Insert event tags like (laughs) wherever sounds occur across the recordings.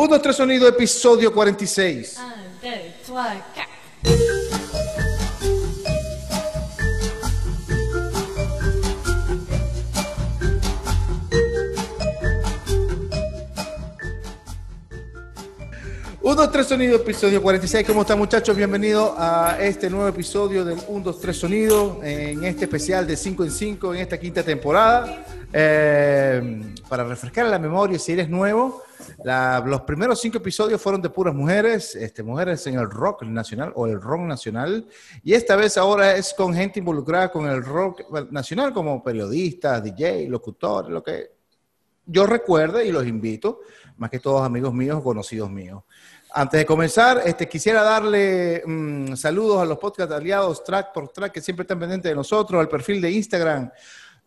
1, 2, 3 sonido, episodio 46. Un, deux, trois, quatre. Un, 2, 3 sonido, episodio 46. ¿Cómo están muchachos? Bienvenidos a este nuevo episodio del 1, 2, 3 sonido, en este especial de 5 en 5, en esta quinta temporada. Eh, para refrescar la memoria, si eres nuevo, los primeros cinco episodios fueron de puras mujeres, este, mujeres en el rock nacional o el rock nacional. Y esta vez ahora es con gente involucrada con el rock nacional, como periodistas, DJ, locutores, lo que yo recuerde y los invito, más que todos amigos míos conocidos míos. Antes de comenzar, este, quisiera darle mm, saludos a los podcast aliados Track por Track que siempre están pendientes de nosotros, al perfil de Instagram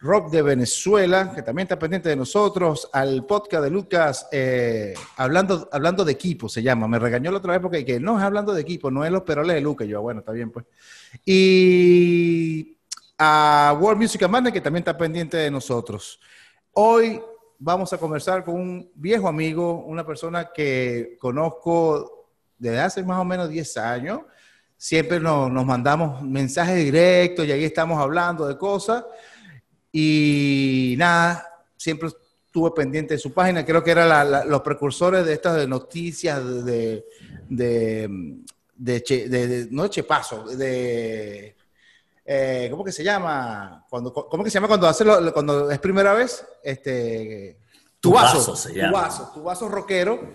Rock de Venezuela, que también está pendiente de nosotros, al podcast de Lucas, eh, hablando, hablando de equipo se llama. Me regañó la otra vez porque que no es hablando de equipo, no es los peroles de Lucas. Yo, bueno, está bien pues. Y a World Music Amanda, que también está pendiente de nosotros. Hoy vamos a conversar con un viejo amigo, una persona que conozco desde hace más o menos 10 años. Siempre nos, nos mandamos mensajes directos y ahí estamos hablando de cosas. Y nada, siempre estuve pendiente de su página. Creo que eran los precursores de estas de noticias de, de, de, Che- de- no de Chepazo, de... eh, ¿Cómo que se llama? Cuando, ¿Cómo que se llama cuando, hace lo- cuando es primera vez? Este, se llama. Tubazo, Tubazo rockero.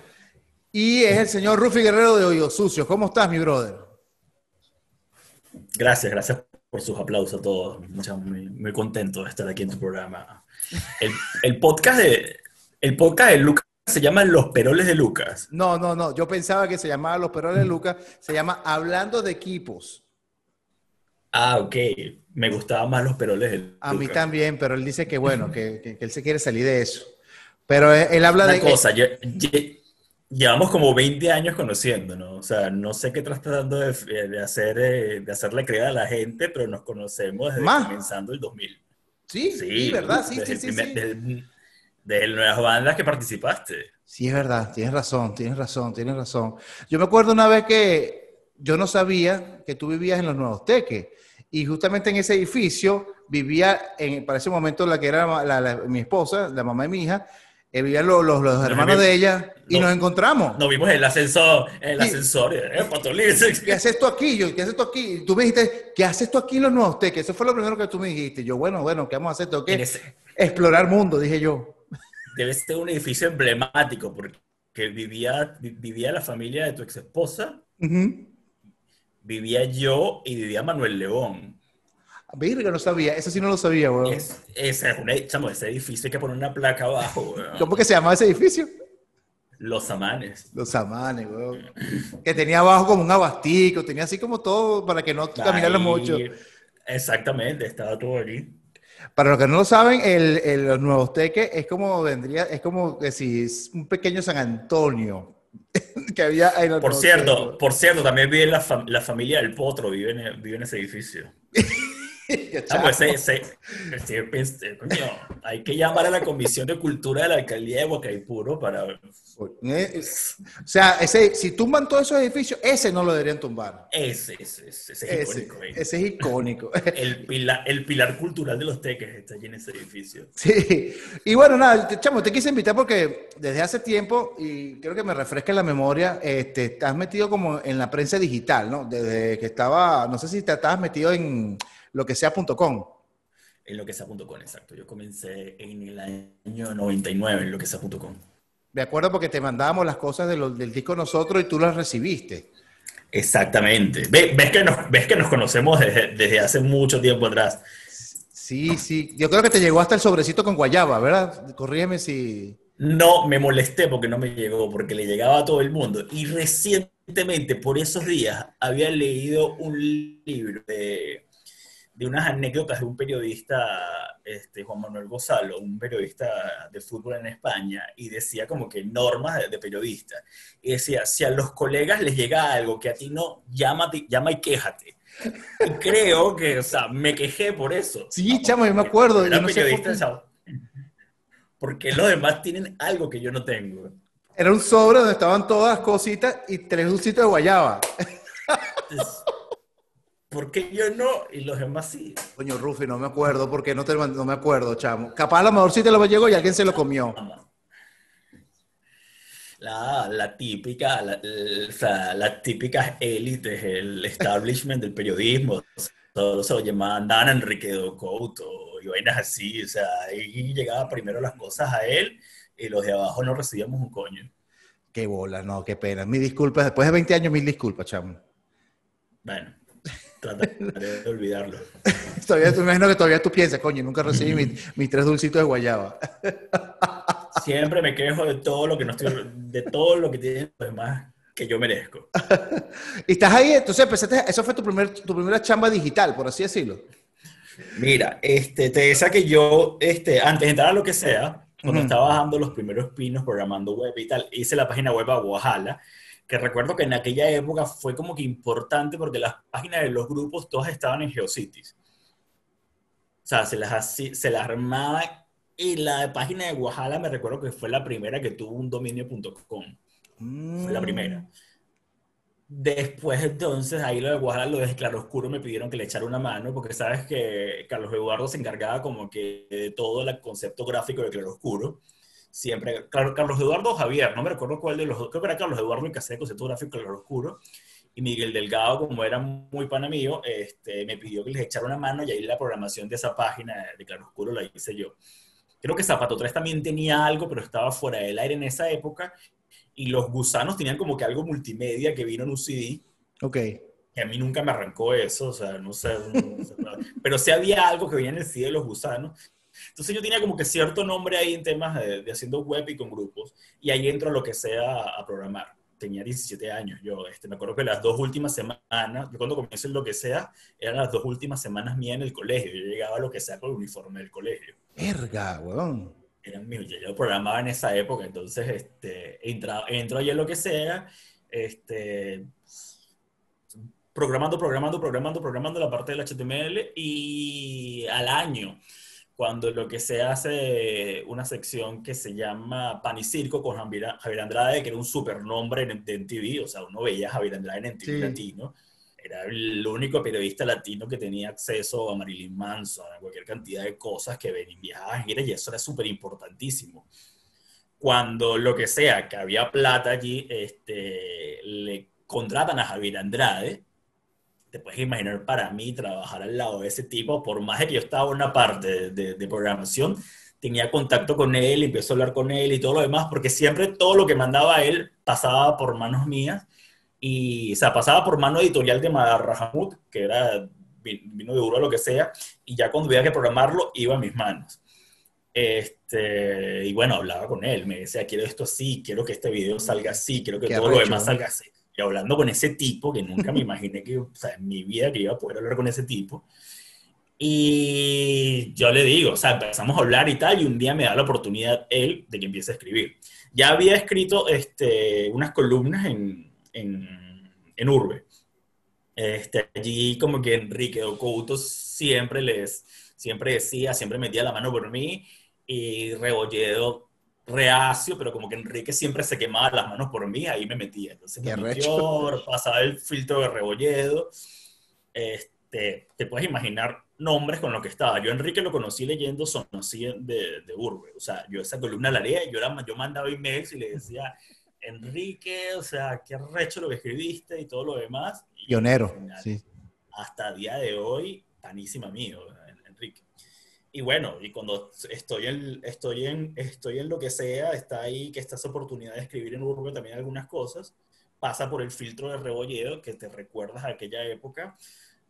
Y es el señor Rufi Guerrero de Oído Sucio. ¿Cómo estás, mi brother? Gracias, gracias por sus aplausos a todos. Muy, muy contento de estar aquí en tu programa. El, el podcast de el podcast de Lucas se llama Los Peroles de Lucas. No, no, no. Yo pensaba que se llamaba Los Peroles de Lucas. Se llama Hablando de Equipos. Ah, ok. Me gustaban más Los Peroles de Lucas. A mí también, pero él dice que bueno, que, que- que él se quiere salir de eso. Pero él, él habla Una de... cosa, lle- lle- llevamos como 20 años conociéndonos. O sea, no sé qué estás tratando de, de hacer, eh, de hacerle creer a la gente, pero nos conocemos desde Más. comenzando el 2000. Sí, sí, ¿verdad? Sí, desde sí, el sí, primer- sí. Desde, el- desde nuevas bandas que participaste. Sí, es verdad, tienes razón, tienes razón, tienes razón. Yo me acuerdo una vez que yo no sabía que tú vivías en los Nuevos Teques y justamente en ese edificio vivía, en, para ese momento, la que era la- la- mi esposa, la mamá de mi hija, eh, vivían los, los- los hermanos de ella y no. nos encontramos. Nos vimos en el ascensor, en el Sí. ascensor, eh. ¿Qué haces tú aquí? Yo, ¿qué haces tú aquí? Y tú me dijiste, ¿qué haces tú aquí en los Nuevos Teques? Eso fue lo primero que tú me dijiste. Yo, bueno, bueno, ¿qué vamos a hacer? Tengo En que ese- explorar mundo, dije yo. Debe ser un edificio emblemático porque vivía, vi- vivía la familia de tu ex esposa, Ujú. vivía yo y vivía Manuel León. Virga, no sabía, eso sí no lo sabía, weón. Es, ese, es un, chamo, ese edificio hay que poner una placa abajo, weón. ¿Cómo que se llamaba ese edificio? Los Amanes. Los amanes, weón. Que tenía abajo como un abastico, tenía así como todo para que no caminara mucho. Exactamente, estaba todo allí. Para los que no lo saben, el, el- los Nuevos Teques es como vendría, es como que si es un pequeño San Antonio (laughs) que había en los Por cierto, Teques. por cierto, también vive la, fam- la familia del Potro, vive en, vive en ese edificio. (laughs) (laughs) Pues ese- ese- pensé, coño, hay que llamar a la Comisión de Cultura de la Alcaldía de Huacaipuro para... Eh, O sea, ese, si tumban todos esos edificios, ese no lo deberían tumbar. Ese, ese, ese, ese es icónico, eh. ese es icónico. (laughs) El, pilar, el pilar cultural de los teques está allí en ese edificio. Sí, y bueno, nada, chamo, te quise invitar porque desde hace tiempo, y creo que me refresca la memoria, este, te has metido como en la prensa digital, ¿no? Desde que estaba, no sé si te estabas metido en lo que sea.com. En lo que sea.com, exacto. Yo comencé en el año 99 en lo que sea.com. Me acuerdo porque te mandábamos las cosas de lo- del disco nosotros y tú las recibiste. Exactamente. Ve- ¿Ves, que nos, ves que nos conocemos desde, desde hace mucho tiempo atrás. Sí, sí, yo creo que te llegó hasta el sobrecito con guayaba, ¿verdad? Corrígeme si... No me molesté porque no me llegó, porque le llegaba a todo el mundo. Y recientemente, por esos días, había leído un libro de, de unas anécdotas de un periodista, este, Juan Manuel Gonzalo, un periodista de fútbol en España, y decía como que normas de, de periodista. Y decía, si a los colegas les llega algo que a ti no, llámate, llama y quéjate. Y creo que, o sea, me quejé por eso. Sí, chamo, yo me acuerdo. Era no sé por periodista, qué. sea, porque los demás tienen algo que yo no tengo. Era un sobre donde estaban todas las cositas y tres dulcitos de guayaba. Entonces, ¿Por qué yo no y los demás sí? Coño, Rufi, no me acuerdo, porque no, te, no me acuerdo, chamo. Capaz a lo mejor sí te lo llegó y alguien se lo comió. La, la típica, la, la- o sea, las típicas élites, el establishment del periodismo, todo se lo llamaban Dan Enrique Couto y vainas así, o sea, ahí llegaba primero las cosas a él y los de abajo no recibíamos un coño. Qué bola, no, qué pena. Mis disculpas, después de 20 años, mil disculpas, chamo. Bueno, trataré de olvidarlo. (laughs) Todavía, me imagino que todavía tú piensas, coño, nunca recibí mis, mis tres dulcitos de guayaba. (laughs) Siempre me quejo de todo lo que no estoy, de todo lo que tienen los demás que yo merezco. (laughs) Y estás ahí, entonces empezaste, eso fue tu, primer, tu primera chamba digital, por así decirlo. Mira, este, te decía que yo, este, antes de entrar a lo que sea, cuando estaba bajando los primeros pinos programando web y tal, hice la página web a Oaxaca, que recuerdo que en aquella época fue como que importante porque las páginas de los grupos todas estaban en GeoCities. O sea, se las, se las armaba y la página de Oaxaca me recuerdo que fue la primera que tuvo un dominio.com. Fue la primera. Después, entonces, ahí lo de Guadalajara, lo de Claroscuro, me pidieron que le echara una mano, porque sabes que Carlos Eduardo se encargaba como que de todo el concepto gráfico de Claroscuro. Siempre, claro, Carlos Eduardo Javier, no me recuerdo cuál de los dos, creo que era Carlos Eduardo el que hacía concepto gráfico de Claroscuro, y Miguel Delgado, como era muy pana mío, este, me pidió que les echara una mano y ahí la programación de esa página de Claroscuro la hice yo. Creo que Zapato 3 también tenía algo, pero estaba fuera del aire en esa época, y los gusanos tenían como que algo multimedia que vino en un CD, Ok. que a mí nunca me arrancó eso, o sea, no sé, no sé, pero sí había algo que venía en el CD de los gusanos. Entonces yo tenía como que cierto nombre ahí en temas de, de haciendo web y con grupos, y ahí entro a lo que sea a programar. Tenía 17 años, yo este, me acuerdo que las dos últimas semanas, yo cuando comencé en lo que sea, eran las dos últimas semanas mías en el colegio, yo llegaba a lo que sea con el uniforme del colegio Verga, weón. eran míos, yo, programaba en esa época, entonces este, entra, entro allí en lo que sea, este, programando, programando, programando, programando la parte del HTML y al año, cuando lo que se hace una sección que se llama Pan y Circo con Javier, Andrade, que era un supernombre en, en TV, o sea, uno veía a Javier Andrade en TV Sí. latino, era el único periodista latino que tenía acceso a Marilyn Manson, a cualquier cantidad de cosas que ven- viajaban en gira, y eso era súper importantísimo. Cuando lo que sea, que había plata allí, este, le contratan a Javier Andrade, te puedes imaginar para mí trabajar al lado de ese tipo, por más de que yo estaba en una parte de, de- de programación, tenía contacto con él, empecé a hablar con él y todo lo demás, porque siempre todo lo que mandaba él pasaba por manos mías, y, o sea, pasaba por mano editorial de Madarrahamut, que era vi- vino de duro lo que sea, y ya cuando había que programarlo, iba a mis manos. Este, y bueno, hablaba con él, me decía, quiero esto así, quiero que este video salga así, quiero que todo lo demás salga así. Y hablando con ese tipo, que nunca me imaginé que, o sea, en mi vida que iba a poder hablar con ese tipo. Y yo le digo, o sea, empezamos a hablar y tal, y un día me da la oportunidad él de que empiece a escribir. Ya había escrito este, unas columnas en, en, en Urbe. Este, allí como que Enrique Couto siempre les, siempre decía, siempre metía la mano por mí, y Rebolledo reacio, pero como que Enrique siempre se quemaba las manos por mí, ahí me metía. Entonces me metió, pasaba el filtro de Rebolledo. Este, te puedes imaginar nombres con los que estaba. Yo Enrique lo conocí leyendo Son así de, de Urbe. O sea, yo esa columna la leía, yo, era, yo mandaba emails y le decía, Enrique, o sea, qué recho lo que escribiste y todo lo demás. Y Pionero. final, Sí. hasta día de hoy, panísima mío, Enrique. Y bueno, y cuando estoy en, estoy, en, estoy en lo que sea, está ahí que esta oportunidad de escribir en Urbe también algunas cosas, pasa por el filtro de Rebolledo, que te recuerdas a aquella época.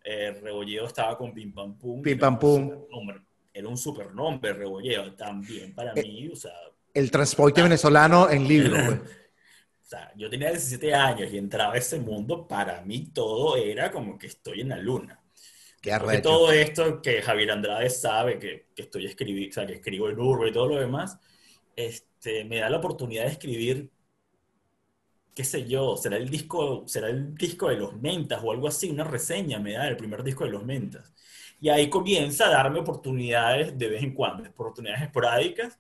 Eh, Rebolledo estaba con Pim Pam Pum. Pim Pam Pum. Era un supernombre Rebolledo también para Eh, mí, o sea, El transporte venezolano en libro, güey. (laughs) o sea, yo tenía 17 años y entraba a ese mundo, para mí todo era como que estoy en la luna. Qué todo esto que Javier Andrade sabe que, que estoy escribiendo, sea, que escribo en Urbe y todo lo demás, este, me da la oportunidad de escribir, qué sé yo, será el disco, será el disco de los Mentas o algo así, una reseña me da el primer disco de los Mentas. Y ahí comienza a darme oportunidades de vez en cuando, oportunidades esporádicas.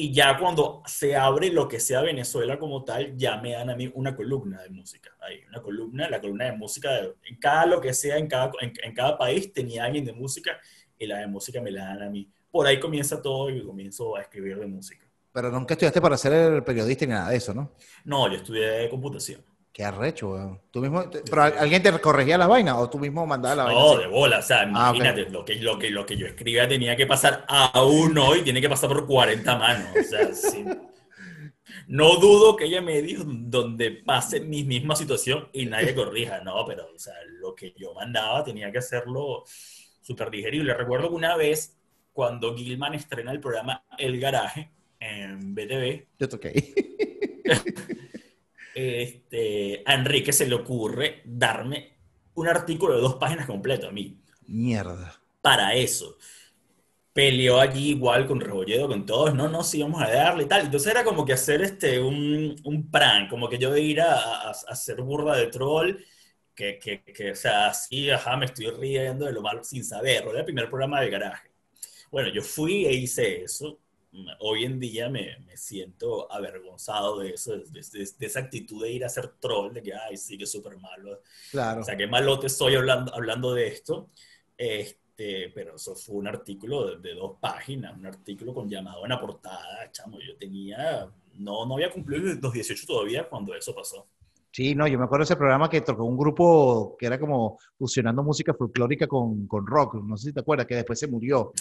Y ya cuando se abre lo que sea Venezuela como tal, ya me dan a mí una columna de música. Ahí, una columna, la columna de música, de- en cada lo que sea, en cada, en, en cada país tenía alguien de música y la de música me la dan a mí. Por ahí comienza todo y comienzo a escribir de música. Pero nunca estudiaste para ser el periodista ni nada de eso, ¿no? No, yo estudié computación. Qué arrecho, weón. ¿Tú mismo, te- pero alguien te corregía la vaina o tú mismo mandabas la vaina? No, así? de bola, o sea, Ah, ok. imagínate, lo, que, lo, que, lo que yo escribía tenía que pasar a uno y tiene que pasar por 40 manos. O sea, sí. No dudo que ella me dijo donde pase mi misma situación y nadie corrija, no, pero o sea, lo que yo mandaba tenía que hacerlo súper digerible. Recuerdo que una vez, cuando Gilman estrena el programa El Garaje en BTV, Yo toqué. (laughs) este, a Enrique se le ocurre darme un artículo de dos páginas completo a mí Mierda. para eso. Peleó allí igual con Rebolledo, con todos, no, no, sí, vamos a darle y tal. Entonces era como que hacer este, un, un prank, como que yo ir a, a, a hacer burda de troll, que, que, que, o sea, sí, ajá, me estoy riendo de lo malo sin saberlo. Era el primer programa de garaje. Bueno, yo fui e hice eso. Hoy en día me, me siento avergonzado de eso, de, de, de, esa actitud de ir a hacer troll, de que, ay, sí, que es súper malo. Claro. O sea, qué malote estoy hablando, hablando de esto. Este, pero eso fue un artículo de, de, dos páginas, un artículo con llamado en la portada, chamo. Yo tenía, no, no había cumplido los 18 todavía cuando eso pasó. Sí, no, yo me acuerdo de ese programa que tocó un grupo que era como fusionando música folclórica con, con rock, no sé si te acuerdas, que después se murió.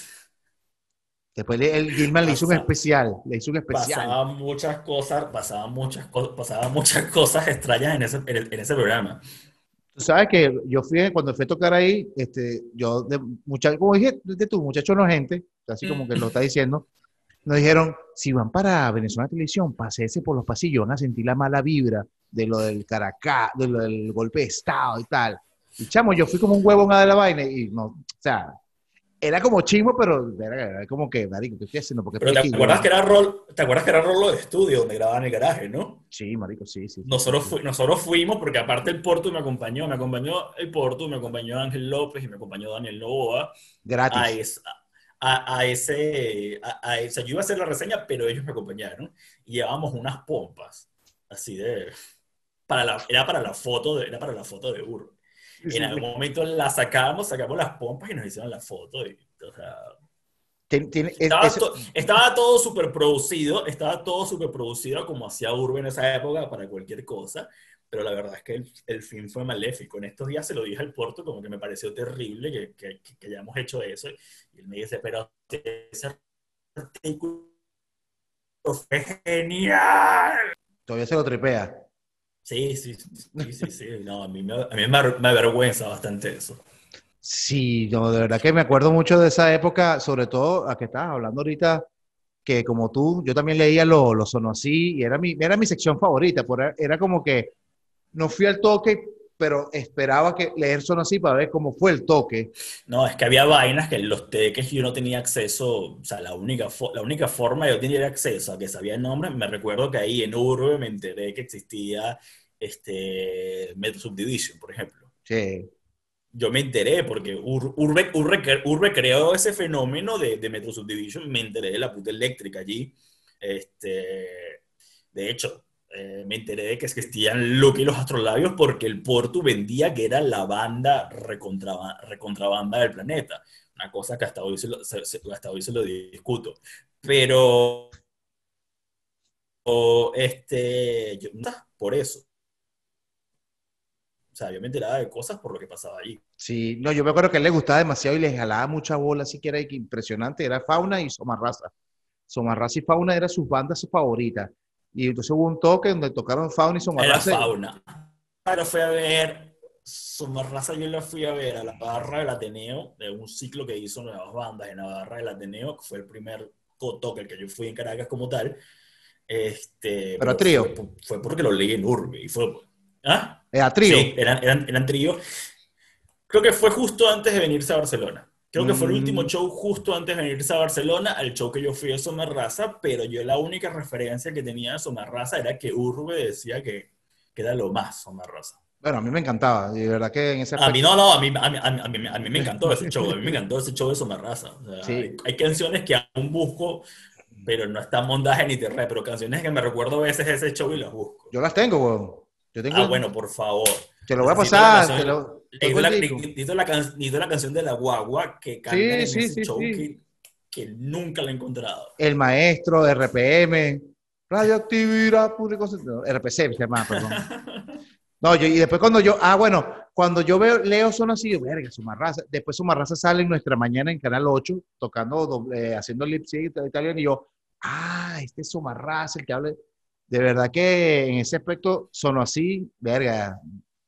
Después el Gilman le hizo un especial, le hizo un especial. Pasaban muchas cosas, pasaban muchas, co pasaban muchas cosas extrañas en ese, en, en ese programa. Tú sabes que yo fui, cuando fui a tocar ahí, este, yo, de mucha, como dije, de tu muchacho no gente, así como que lo está diciendo, nos dijeron, si van para Venezuela Televisión, pasése por los pasillos, van a sentir la mala vibra de lo del Caracas, de lo del golpe de Estado y tal. Y chamo, yo fui como un huevo en de la vaina y no, o sea, era como chismo, pero era, era como que, marico, ¿qué estoy haciendo? Porque pero te acuerdas, que era rol, ¿te acuerdas que era rolo de estudio donde grababan el garaje, no? Sí, marico, sí, sí. Nosotros. Fu nosotros fuimos porque aparte el Porto me acompañó, me acompañó el Porto, me acompañó Ángel López y me acompañó Daniel Novoa. Gratis. A, es, a, a ese, a, a yo iba a hacer la reseña, pero ellos me acompañaron y llevábamos unas pompas, así de, para la, era para la foto de, era para la foto de Ur. En algún momento la sacamos, sacamos las pompas y nos hicieron la foto. Y, o sea, ¿Tiene, tiene, estaba, es, to, estaba, todo súper producido, estaba todo súper producido como hacía Urbe en esa época para cualquier cosa, pero la verdad es que el, el, fin fue maléfico. En estos días se lo dije al Porto, como que me pareció terrible que, que, que hayamos hecho eso, y él me dice, pero ese artículo fue genial. Todavía se lo tripea. Sí, sí, sí, sí, sí. No, a mí, me, a mí me, avergüenza bastante eso. Sí, no, de verdad que me acuerdo mucho de esa época, sobre todo a que estabas hablando ahorita, que como tú, yo también leía lo, lo sonó así y era mi, era mi sección favorita, por, era como que no fui al toque, pero esperaba que leer sonó así para ver cómo fue el toque. No, es que había vainas que los teques yo no tenía acceso, o sea, la única, la única forma yo tener acceso a que sabía el nombre, me recuerdo que ahí en Urbe me enteré que existía este Metro Subdivision, por ejemplo. Sí. Yo me enteré porque Ur, Urbe, Urbe, Urbe, creó ese fenómeno de, de, Metro Subdivision, me enteré de la puta eléctrica allí. Este, de hecho, eh, me enteré de que existían Luke y los Astrolabios porque el Porto vendía que era la banda recontra, recontrabanda del planeta. Una cosa que hasta hoy se lo, se, hasta hoy se lo discuto. Pero, o, este, yo, por eso. O sea, yo me enteraba de cosas por lo que pasaba ahí. Sí, no, yo me acuerdo que a él le gustaba demasiado y le jalaba mucha bola, así que era impresionante. Era Fauna y Somarraza. Somarraza y Fauna eran sus bandas favoritas. Y entonces hubo un toque donde tocaron Fauna y Somarraza. Era Fauna. Pero fui a ver Somarraza, yo la fui a ver a la barra del Ateneo, de un ciclo que hizo nuevas bandas en la barra del Ateneo, que fue el primer toque al que yo fui en Caracas como tal. Este, pero, pero trío. Fue, fue, porque lo leí en Urbe y fue. ¿Ah? Era trío. Sí, eran, eran, eran trío. Creo que fue justo antes de venirse a Barcelona. Creo que fue el último Mm. show justo antes de venirse a Barcelona, al show que yo fui a Somarraza, pero yo la única referencia que tenía de Somarraza era que Urbe decía que, que era lo más Somarraza. Bueno, a mí me encantaba, de verdad que en ese A mí no, no, a mí, a mí, a mí, a mí, me encantó ese show, a mí me encantó ese show de Somarraza. O sea, Sí. hay, hay, canciones que aún busco pero no está mondaje ni terre, pero canciones que me recuerdo a veces ese show y las busco. Yo las tengo, weón. Yo tengo, Ah, bueno, por favor. Te lo voy a pasar. te lo- Tengo la, necesito la can- necesito la canción de la guagua que canta Sí, en sí, ese sí, show. Que, que nunca la he encontrado. El maestro, RPM, radioactividad público, RPC se llama, perdón. (laughs) No, yo, y después cuando yo, ah, bueno, cuando yo veo, leo son así, yo, verga, Sumarraza. Después Sumarraza sale en nuestra mañana en Canal 8, tocando, doble- haciendo lip sync italiano, y yo, ah, este es Sumarraza, el que habla. De verdad que en ese aspecto sonó así, verga,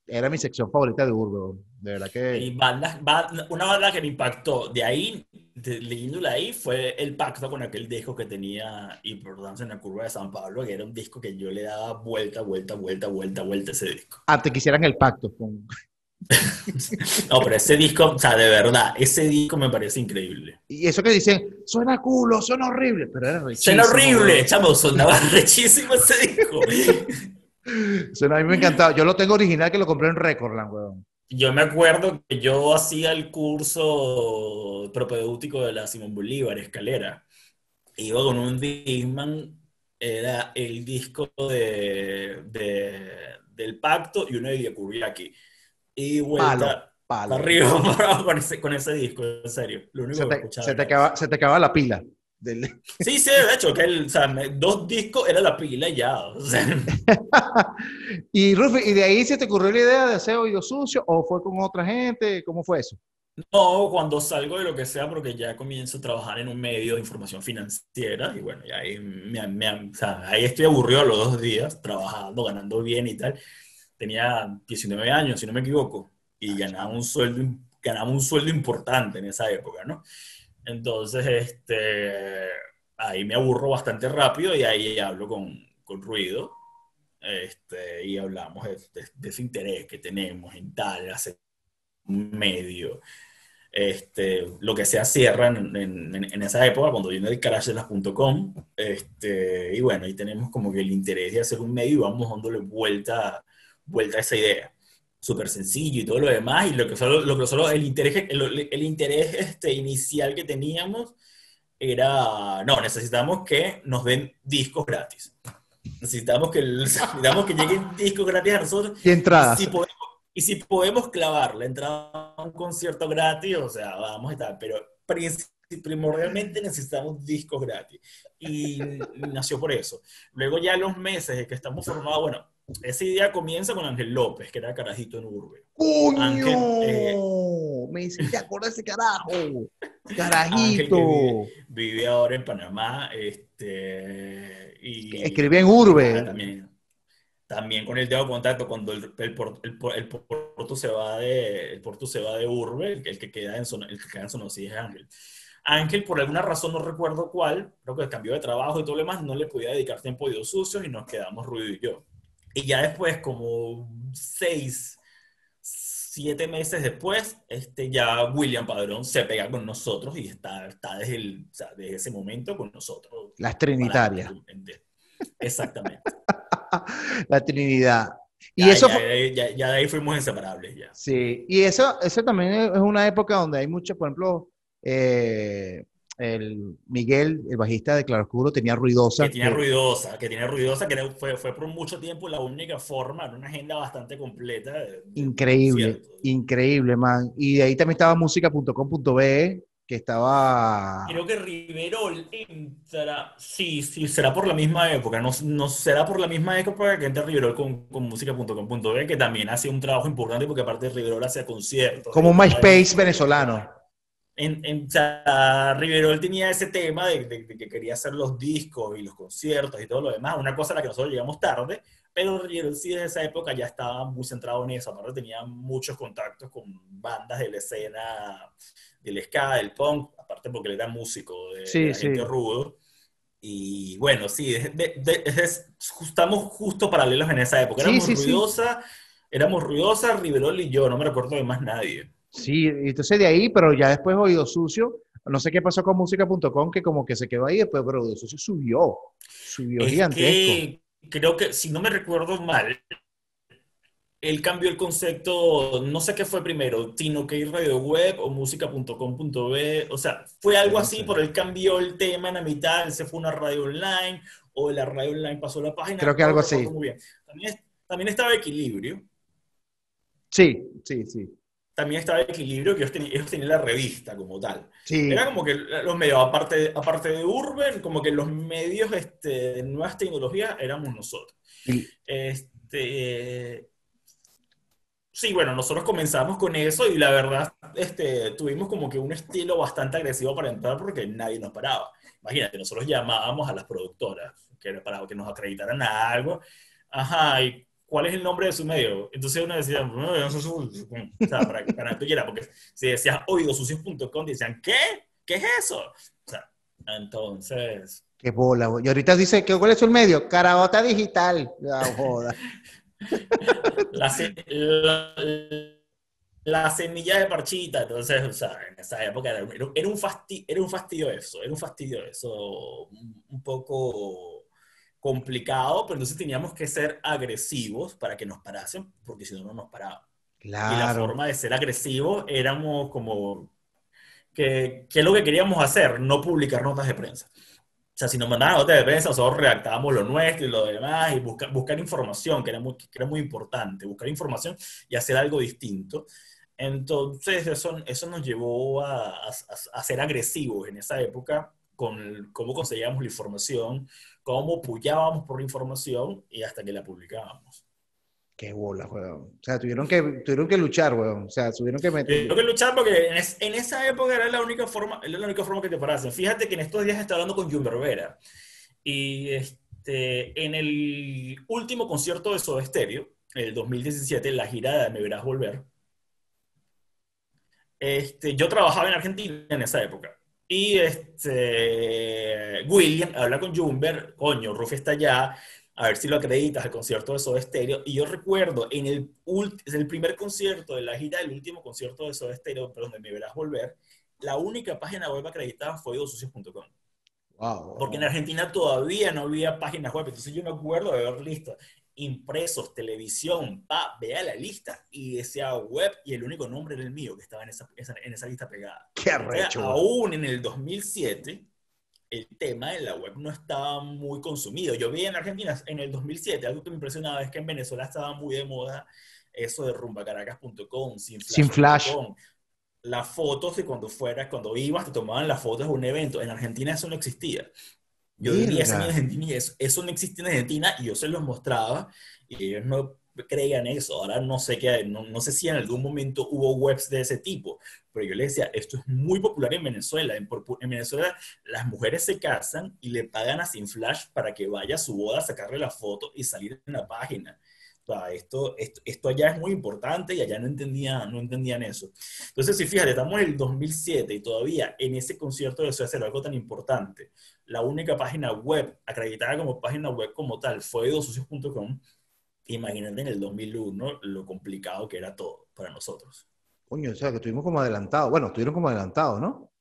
era mi sección favorita de Urbo, de verdad que... Y bandas, ba- una banda que me impactó de ahí, de, leyéndola ahí, fue el pacto con aquel disco que tenía importancia en la curva de San Pablo, que era un disco que yo le daba vuelta, vuelta, vuelta, vuelta, vuelta a ese disco. Ah, te quisieran el pacto con... (laughs) No, pero ese disco, o sea, de verdad, ese disco me parece increíble. Y eso que dicen, suena culo, suena horrible, pero era Suena rechísimo, horrible, weón. chamo, sonaba (laughs) rechísimo ese disco. Suena- a mí me encantaba. Yo lo tengo original que lo compré en Recordland, weón. Yo me acuerdo que yo hacía el curso propedéutico de la Simón Bolívar, Escalera. Iba con un Discman, era el disco de, de- del Pacto y uno de Yakubiaki. Y vuelta Palo, palo. arriba, (laughs) con ese, con ese disco, en serio. Lo único Se que te, escuchaba se te acaba, se te acaba la pila. Del- Sí, sí, de hecho, que el, o sea, dos discos era la pila y ya. o sea. (laughs) y Rufi, ¿y de ahí se te ocurrió la idea de hacer oído sucio o fue con otra gente? ¿Cómo fue eso? No, cuando salgo de lo que sea, porque ya comienzo a trabajar en un medio de información financiera y bueno, ya ahí, me, me- o sea, ahí estoy aburrido a los dos días, trabajando, ganando bien y tal. Tenía 19 años, si no me equivoco, y ganaba un sueldo, ganaba un sueldo importante en esa época, ¿no? Entonces, este, ahí me aburro bastante rápido y ahí hablo con, con Ruido este, y hablamos de, de- de ese interés que tenemos en tal, hacer un medio. Este, lo que sea cierra en, esa época, cuando viene el garagelas.com, este, y bueno, ahí tenemos como que el interés de hacer un medio y vamos dándole vuelta, vuelta a esa idea. Súper sencillo y todo lo demás, y lo que solo, lo que solo el interés, el, el interés este, inicial que teníamos era, no, necesitamos que nos den discos gratis. Necesitamos que, (laughs) necesitamos que lleguen discos gratis a nosotros Y entradas. si podemos, y si podemos clavar la entrada a un concierto gratis, o sea, vamos a estar, pero primordialmente necesitamos discos gratis. Y nació por eso. Luego ya los meses que estamos formados, bueno, esa idea comienza con Ángel López, que era carajito en Urbe. ¡Coño! Ángel, eh, Me hiciste acordar ese carajo. (laughs) Carajito. vive, vive ahora en Panamá, este, y Escribía en Urbe. Ah, también, también con el dedo de contacto cuando el, el, por- el, por- el Porto se va de el Porto se va de Urbe, el, que- queda en el que queda en Sonosí es Ángel. Ángel, por alguna razón, no recuerdo cuál, creo que cambió de trabajo y todo lo demás, no le podía dedicar tiempo a Dios sucios y nos quedamos Ruido y yo. Y ya después, como seis, siete meses después, este, ya William Padrón se pega con nosotros y está, está desde, el, o sea, desde ese momento con nosotros. Las Trinitarias. Exactamente. (laughs) La Trinidad. Y Ya, eso ya, fue- ya, ya de ahí fuimos inseparables ya. Sí, y eso, eso también es una época donde hay mucho, por ejemplo, eh, el Miguel, el bajista de Claroscuro, tenía ruidosa. Que tiene que- ruidosa, que tiene ruidosa, que fue, fue por mucho tiempo la única forma, era una agenda bastante completa. de- Increíble, increíble, man. Y de ahí también estaba música.com.be, que estaba... Creo que Riverol entra, sí, sí, será por la misma época, no, no será por la misma época que entra Riverol con, con música.com.be, que también hace un trabajo importante porque aparte Riverol hacía conciertos. Como un MySpace venezolano. En, en- o sea, Riverol tenía ese tema de, de- de que quería hacer los discos y los conciertos y todo lo demás, una cosa a la que nosotros llegamos tarde, pero Riverol sí desde esa época ya estaba muy centrado en eso, aparte tenía muchos contactos con bandas de la escena del ska, del punk, aparte porque él era músico de, Sí, de sí. gente rudo. Y bueno, sí, estamos justo paralelos en esa época. Éramos sí. ruidosa, éramos ruidosa, Riverol y yo, no me recuerdo de más nadie. Sí, entonces de ahí, pero ya después Oído Sucio, no sé qué pasó con música.com, que como que se quedó ahí después, pero Oído Sucio subió, subió Es gigantesco. que creo que, si no me recuerdo mal, él cambió el concepto, no sé qué fue primero, Tino que Radio Web o música.com.b, o sea, fue algo así, sé. pero él cambió el tema en la mitad, él se fue a una radio online, o la radio online pasó la página. Creo que algo así. muy bien. También, también estaba Equilibrio, Sí, sí, sí. También estaba Equilibrio, que ellos tenían, ellos tenían la revista como tal. Sí, Era como que los medios, aparte, aparte de Urban, como que los medios este, de nuevas tecnologías éramos nosotros. y- Este, sí, bueno, nosotros comenzamos con eso y la verdad este, tuvimos como que un estilo bastante agresivo para entrar porque nadie nos paraba. Imagínate, nosotros llamábamos a las productoras que era para que nos acreditaran a algo. Ajá, ¿y cuál es el nombre de su medio? Entonces uno decía, no, no, no, no. o sea, para, para que tú quieras, porque si decías oídosucios.com, decían, ¿qué? ¿Qué es eso? O sea, entonces... qué bola. Y ahorita dice, que ¿cuál es el medio? Carabota digital. No, joda. la, se- la, la semilla de parchita, entonces, o sea, en esa época era, era un fastidio, era un fastidio eso, era un fastidio eso, un poco complicado, pero entonces teníamos que ser agresivos para que nos parasen, porque si no, no nos paraban. Y la Claro. forma de ser agresivos éramos como, que, ¿qué es lo que queríamos hacer? No publicar notas de prensa. O sea, si nos mandaban notas de prensa, nosotros redactábamos lo nuestro y lo demás, y buscar, buscar información, que era, muy, que era muy importante, buscar información y hacer algo distinto. Entonces, eso, eso nos llevó a, a- a ser agresivos en esa época con el- cómo conseguíamos la información, cómo pullábamos por la información y hasta que la publicábamos. Qué bola, weón. O sea, tuvieron que, tuvieron que luchar, weón. O sea, tuvieron que meter. Tengo que luchar porque en, es- en esa época era la única forma, era la única forma que te parasen. Fíjate que en estos días estaba hablando con Jumber Vera y este, en el último concierto de Soda Stereo, el 2017, la gira de Me Verás Volver, este, yo trabajaba en Argentina en esa época. Y este, William habla con Jumber, coño, Rufi está allá, a ver si lo acreditas al concierto de Soda Stereo. Y yo recuerdo en el, en el primer concierto de la gira, el último concierto de Soda Stereo, pero donde me verás volver, la única página web acreditada fue odosucios.com. Wow. Porque en Argentina todavía no había páginas web. Entonces yo me acuerdo de ver listas, impresos, televisión, pa, vea la lista y decía web y el único nombre era el mío que estaba en esa, en esa lista pegada. Qué O sea, arrecho, aún en el 2007, el tema de la web no estaba muy consumido. Yo vi en Argentina en el 2007, algo que me impresionaba es que en Venezuela estaba muy de moda eso de rumbacaracas.com, sin flash. Sin flash. Las fotos de cuando fueras, cuando ibas, te tomaban las fotos de un evento. En Argentina eso no existía. Yo vivía Mierda. año en Argentina y eso, eso no existía en Argentina y yo se los mostraba y ellos no creían eso. Ahora no sé qué, no, no sé si en algún momento hubo webs de ese tipo, pero yo le decía, esto es muy popular en Venezuela. En, en Venezuela las mujeres se casan y le pagan a Sin Flash para que vaya a su boda a sacarle la foto y salir en la página. Sea, esto, esto, esto allá es muy importante y allá no, entendía, no entendían eso. Entonces, si fíjate, estamos en el 2007 y todavía en ese concierto de Stereo, algo tan importante, la única página web acreditada como página web como tal fue dosucios.com. Imagínate en el 2001 lo complicado que era todo para nosotros. Coño, o sea, que estuvimos como adelantados. Bueno, estuvieron como adelantados, ¿no?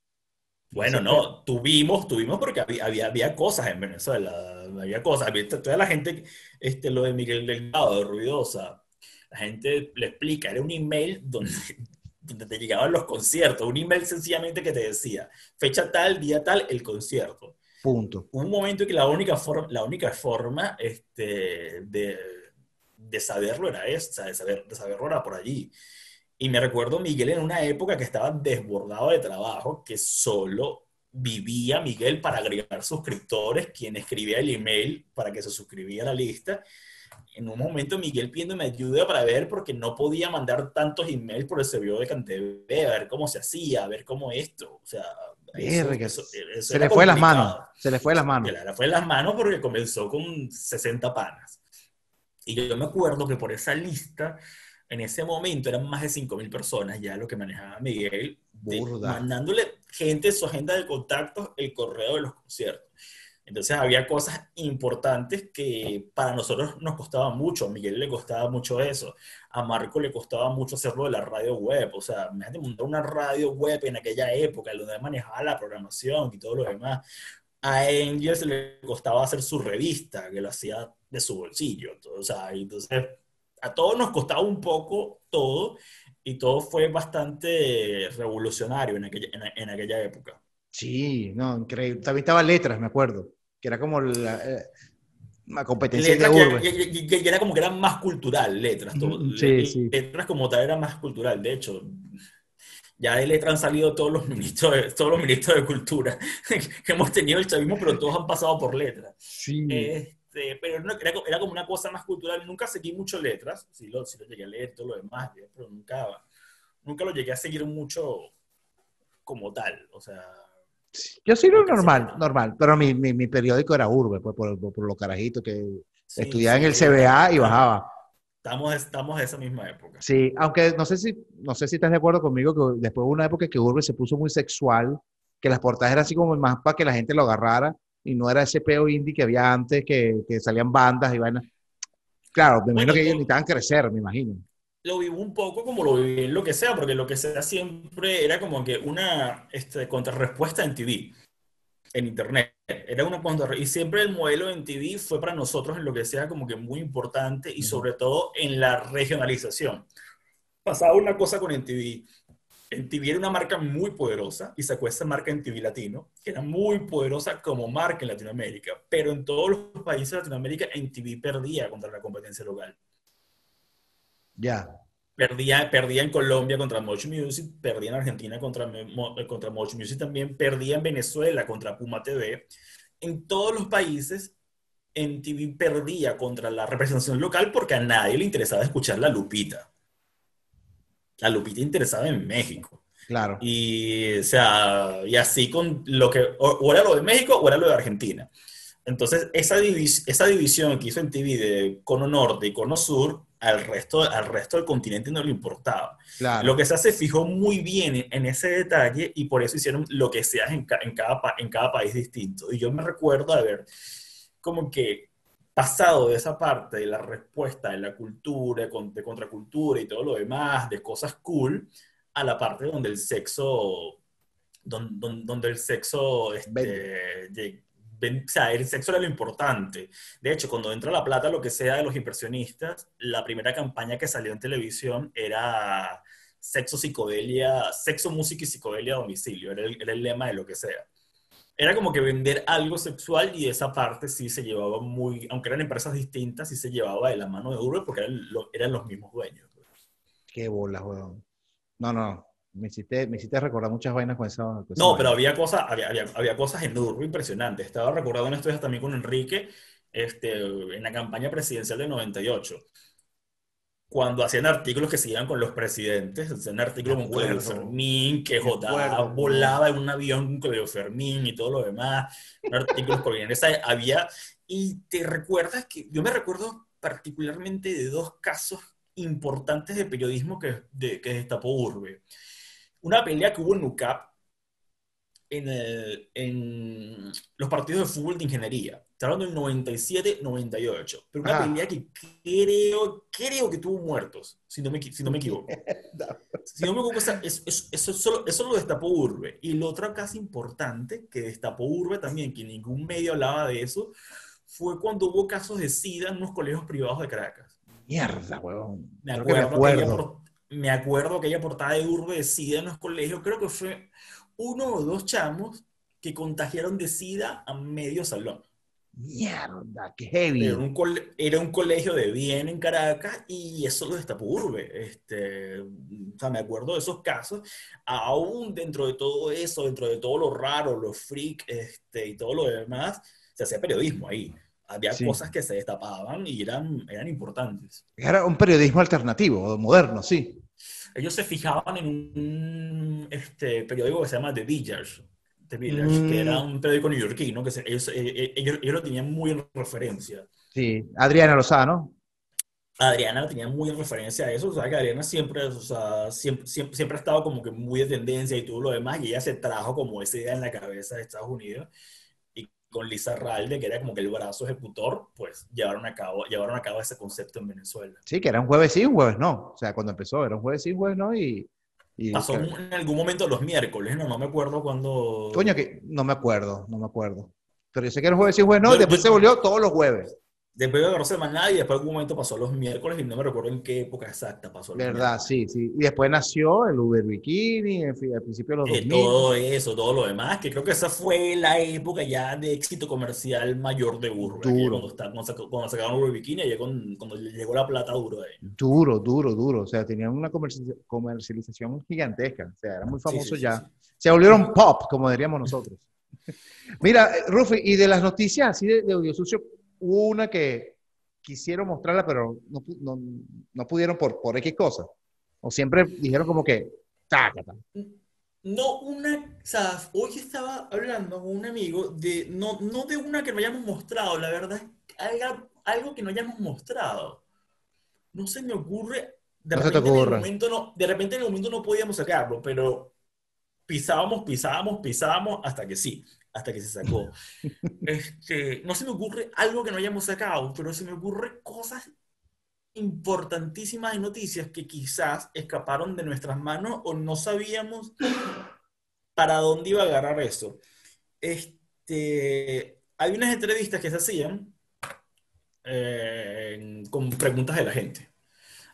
Bueno, no, tuvimos, tuvimos porque había, había, había cosas en Venezuela, había cosas, había- toda la gente, este, lo de Miguel Delgado, de Ruidosa, la gente le explica, era un email donde, (laughs) donde te llegaban los conciertos, un email sencillamente que te decía, fecha tal, día tal, el concierto. Punto. Un momento en que la única, forma la única forma este, de, de saberlo era esa, de, saber, de saberlo era por allí. Y me recuerdo Miguel en una época que estaba desbordado de trabajo, que solo vivía Miguel para agregar suscriptores, quien escribía el email para que se suscribía a la lista. En un momento Miguel pidiéndome ayuda para ver porque no podía mandar tantos emails por el servidor de Cantv, a ver cómo se hacía, a ver cómo esto, o sea, eso- eso- eso Se le fue las manos. Se le fue las manos. Que la fue las manos porque comenzó con 60 panas. Y yo me acuerdo que por esa lista, en ese momento eran más de 5.000 personas ya lo que manejaba Miguel, de- mandándole gente su agenda de contactos, el correo de los conciertos. Entonces había cosas importantes que para nosotros nos costaba mucho. A Miguel le costaba mucho eso. A Marco le costaba mucho hacerlo de la radio web. O sea, imagínate montar una radio web en aquella época, donde manejaba la programación y todo lo demás. A Angels le costaba hacer su revista, que lo hacía de su bolsillo. O sea, entonces a todos nos costaba un poco todo y todo fue bastante revolucionario en aquella, en, en aquella época. Sí, no, increíble. También estaba letras, me acuerdo, que era como la, eh, la competencia Letras de que, urbe. que- que- que era como que era más cultural, letras. todo- sí, sí. Letras como tal era más cultural. De hecho, ya de letras han salido todos los (laughs) ministros de, todos los ministros de cultura (laughs) que hemos tenido el chavismo, pero todos han pasado por letras. Sí. Este, pero no- era, era como una cosa más cultural. Nunca seguí mucho letras, sí lo, sí lo llegué a leer, todo lo demás, pero nunca, nunca lo llegué a seguir mucho como tal. O sea, Yo sí lo normal, sí. normal, pero mi, mi, mi periódico era Urbe, pues por, por, por los carajitos que sí, estudiaba en sí, el CBA y bajaba. Estamos, estamos de esa misma época. Sí, aunque no sé si, no sé si estás de acuerdo conmigo que después hubo una época que Urbe se puso muy sexual, que las portadas eran así como más para que la gente lo agarrara y no era ese peo indie que había antes, que, que salían bandas y vainas. Claro, me imagino Bueno, que ellos necesitaban crecer, me imagino. lo vivo un poco como lo viví en lo que sea, porque lo que sea siempre era como que una este, contrarrespuesta en TV, en Internet. Era una contra y siempre el modelo en TV fue para nosotros en lo que sea como que muy importante y sobre todo en la regionalización. Pasaba una cosa con NTV. NTV era una marca muy poderosa y sacó esa marca NTV Latino, que era muy poderosa como marca en Latinoamérica, pero en todos los países de Latinoamérica NTV perdía contra la competencia local. Ya. Perdía, perdía en Colombia contra Much Music, perdía en Argentina contra, eh, contra Much Music también, perdía en Venezuela contra Puma TV. En todos los países, MTV perdía contra la representación local porque a nadie le interesaba escuchar la Lupita. La Lupita interesaba en México. Claro. Y, o sea, y así con lo que, o, o era lo de México o era lo de Argentina. Entonces, esa, divis- esa división que hizo en TV de cono norte y cono sur, al resto, al resto del continente no le importaba. Claro. Lo que se se fijó muy bien en, ese detalle y por eso hicieron lo que sea en, ca- en, cada, en cada país distinto. Y yo me recuerdo haber como que pasado de esa parte de la respuesta de la cultura, de contracultura y todo lo demás, de cosas cool, a la parte donde el sexo, don- don- donde, el sexo, este, o sea, el sexo era lo importante. De hecho, cuando entra la plata, lo que sea de los impresionistas, la primera campaña que salió en televisión era sexo, psicodelia, sexo, música y psicodelia a domicilio, era el, era el lema de lo que sea. Era como que vender algo sexual y esa parte sí se llevaba muy, aunque eran empresas distintas, sí se llevaba de la mano de Urbe porque eran, lo- eran los mismos dueños. Qué bola, weón. No, no. Me hiciste, me hiciste recordar muchas vainas con esa. con esa No, vaina. pero había cosas, había, había, había cosas en Urbe impresionantes. Estaba recordando en días también con Enrique, este, en la campaña presidencial del 98, cuando hacían artículos que se iban con los presidentes, hacían artículos con Claudio. Fermín, que J volaba en un avión con Claudio Fermín y todo lo demás, artículos por bien. Esa había, y te recuerdas que, yo me recuerdo particularmente de dos casos importantes de periodismo que, de, que destapó Urbe. Una pelea que hubo en UCAP en, el- en los partidos de fútbol de ingeniería. Está hablando del 97-98. Pero una Ajá. pelea que creo, creo que tuvo muertos, si no me, si no me equivoco. (laughs) Si no me equivoco, eso, solo- eso lo destapó Urbe. Y lo otro caso importante que destapó Urbe también, que ningún medio hablaba de eso, fue cuando hubo casos de SIDA en unos colegios privados de Caracas. Mierda, weón. Me Creo que me acuerdo, aquella acuerdo. me acuerdo aquella portada de Urbe de SIDA en los colegios. Creo que fue uno o dos chamos que contagiaron de SIDA a medio salón. Mierda, qué heavy. Era un, era un colegio de bien en Caracas y eso lo destapó Urbe. Este, o sea, me acuerdo de esos casos. Aún dentro de todo eso, dentro de todo lo raro, lo freak este, y todo lo demás, se hacía periodismo ahí. Había Sí. cosas que se destapaban y eran, eran importantes. Era un periodismo alternativo, moderno, sí. Ellos se fijaban en un este, periódico que se llama The Village, Mm. que era un periódico neoyorquino, que se- ellos, eh, eh, ellos, ellos lo tenían muy en referencia. Sí. Adriana Lozano. Adriana la tenía muy en referencia a eso, o sea, que Adriana siempre, o sea, siempre, siempre, siempre ha estado como que muy de tendencia y todo lo demás, y ella se trajo como esa idea en la cabeza de Estados Unidos, y con Lisa Ralde, que era como que el brazo ejecutor, pues llevaron a cabo, llevaron a cabo ese concepto en Venezuela. Sí, que era un jueves sí, un jueves no. O sea, cuando empezó, era un jueves sí, un jueves no. Y, y Pasó en algún momento los miércoles, no, no me acuerdo cuándo... Coño, que no me acuerdo, no me acuerdo. Pero yo sé que un jueves sí, jueves no, y después yo- se volvió todos los jueves. Después agarró semanal y después en algún momento pasó los miércoles y no me recuerdo en qué época exacta pasó. los ¿Verdad? Sí, sí. Y después nació el Uber Bikini, en fin, al principio de los Eh, 2000. todo eso, todo lo demás, que creo que esa fue la época ya de éxito comercial mayor de que Duro. Cuando, está- cuando, cuando sacaron Urbe Bikini, con- cuando le llegó la plata duro ahí. Duro, duro, duro. O sea, tenían una comerci- comercialización gigantesca. O sea, eran muy sí, sí, ya. sí. Se volvieron pop, como diríamos nosotros. (laughs) Mira, Rufi, y de las noticias así de, de audio sucio, hubo una que quisieron mostrarla, pero no, no, no pudieron por, por X cosas. O siempre dijeron como que, tácata. No, una, sea, hoy estaba hablando con un amigo de, no, no de una que no hayamos mostrado, la verdad, algo, algo que no hayamos mostrado. No se me ocurre, de No se te repente en el ocurre. momento no, de repente en el momento no podíamos sacarlo, pero pisábamos, pisábamos, pisábamos hasta que sí, hasta que se sacó. Este, no se me ocurre algo que no hayamos sacado, pero se me ocurre cosas importantísimas y noticias que quizás escaparon de nuestras manos o no sabíamos para dónde iba a agarrar eso. Este, hay unas entrevistas que se hacían eh, con preguntas de la gente.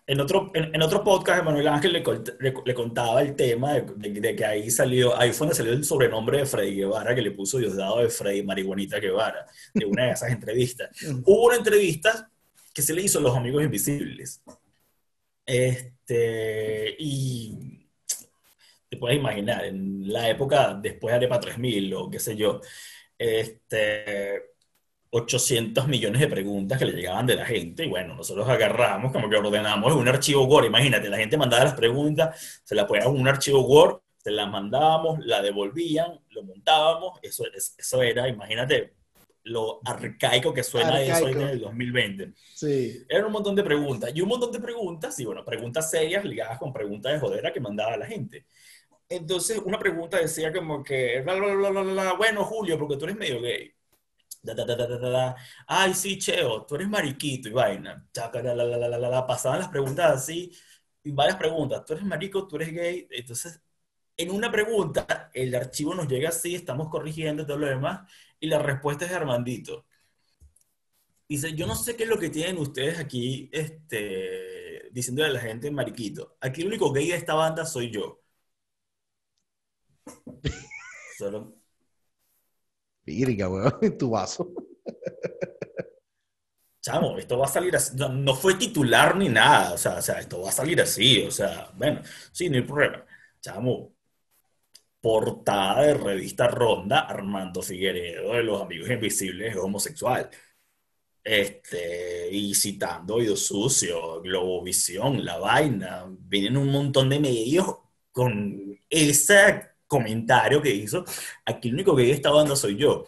En otro, en, en otro podcast, Manuel Ángel le, le- le contaba el tema de, de- de que ahí salió, ahí fue donde salió el sobrenombre de Freddy Guevara, que le puso Diosdado de Freddy Marihuanita Guevara, de una de esas entrevistas. (laughs) Hubo una entrevista que se le hizo a los amigos invisibles. Este, y te puedes imaginar, en la época después de Arepa 3000 o qué sé yo, este, 800 millones de preguntas que le llegaban de la gente y bueno, nosotros agarramos, como que ordenamos en un archivo Word, imagínate, la gente mandaba las preguntas, se las poníamos en un archivo Word, se las mandábamos, la devolvían, lo montábamos, eso, es- eso era, imagínate lo arcaico que suena eso hoy Arcaico. en el 2020. Sí. Eran un montón de preguntas. Y un montón de preguntas, y bueno, preguntas serias ligadas con preguntas de jodera que mandaba la gente. Entonces, una pregunta decía como que, bla, bla, bla, bla, bla, bueno, Julio, porque tú eres medio gay. Da, da, da, da, da, da, da. Ay, sí, Cheo, tú eres mariquito y vaina. Pasaban las preguntas así, y varias preguntas. Tú eres marico, tú eres gay. Entonces, en una pregunta, el archivo nos llega así, estamos corrigiendo todo lo demás, y la respuesta es de Armandito. Dice, yo no sé qué es lo que tienen ustedes aquí, este, diciéndole a la gente mariquito. Aquí el único gay de esta banda soy yo. (laughs) Solo, Virga, weón, (laughs) tu vaso. chamo, esto va a salir así. No, no fue titular ni nada, o sea, o sea, esto va a salir así, o sea, bueno, sí, no hay problema. Chamo, portada de revista Ronda, Armando Figueredo de Los Amigos Invisibles es homosexual. Este, y citando Oído Sucio, Globovisión, La Vaina, vienen un montón de medios con ese comentario que hizo, aquí el único que esta banda soy yo.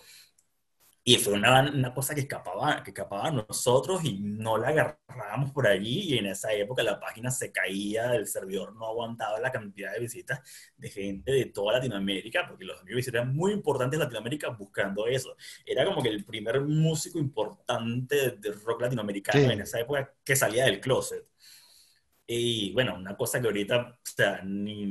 Y fue una, una cosa que escapaba, que escapaba a nosotros y no la agarrábamos por allí. Y en esa época la página se caía, el servidor no aguantaba la cantidad de visitas de gente de toda Latinoamérica, porque los amigos eran muy importantes en Latinoamérica buscando eso. Era como que el primer músico importante de, de rock latinoamericano Sí. en esa época que salía del closet. Y bueno, una cosa que ahorita o sea, ni,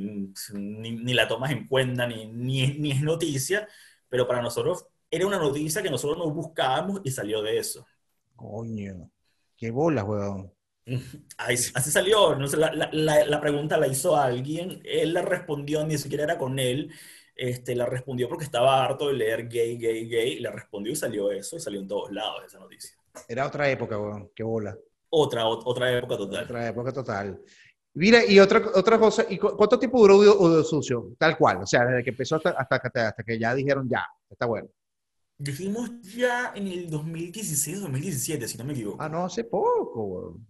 ni, ni la tomas en cuenta, ni, ni, ni es noticia, pero para nosotros era una noticia que nosotros nos buscábamos y salió de eso. Coño. Qué bolas, weón. (laughs) Así salió, no sé, la, la- la- la pregunta la hizo alguien, él la respondió, ni siquiera era con él, este, la respondió porque estaba harto de leer gay, gay, gay, y la respondió y salió eso, y salió en todos lados esa noticia. Era otra época, weón. Qué bola. Otra, ot- otra época total. Otra época total. Mira, y otra, otra cosa, ¿y cu- cuánto tiempo duró Odio Sucio? Tal cual, o sea, desde que empezó hasta, hasta, que- hasta que ya dijeron ya, está bueno. Dijimos ya en el 2016, 2017, si no me equivoco. Ah, no, hace poco, weón.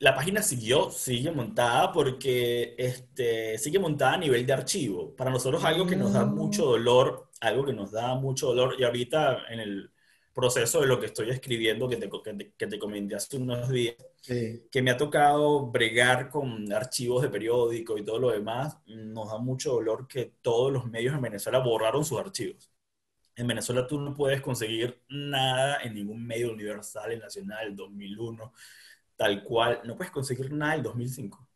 La página siguió, sigue montada porque este, sigue montada a nivel de archivo. Para nosotros algo que nos da Mm. mucho dolor, algo que nos da mucho dolor, y ahorita en el proceso de lo que estoy escribiendo, que te, que te, que te comenté hace unos días, Sí. que me ha tocado bregar con archivos de periódico y todo lo demás, nos da mucho dolor que todos los medios en Venezuela borraron sus archivos. En Venezuela tú no puedes conseguir nada en ningún medio universal, el nacional, el 2001, tal cual. No puedes conseguir nada el 2005.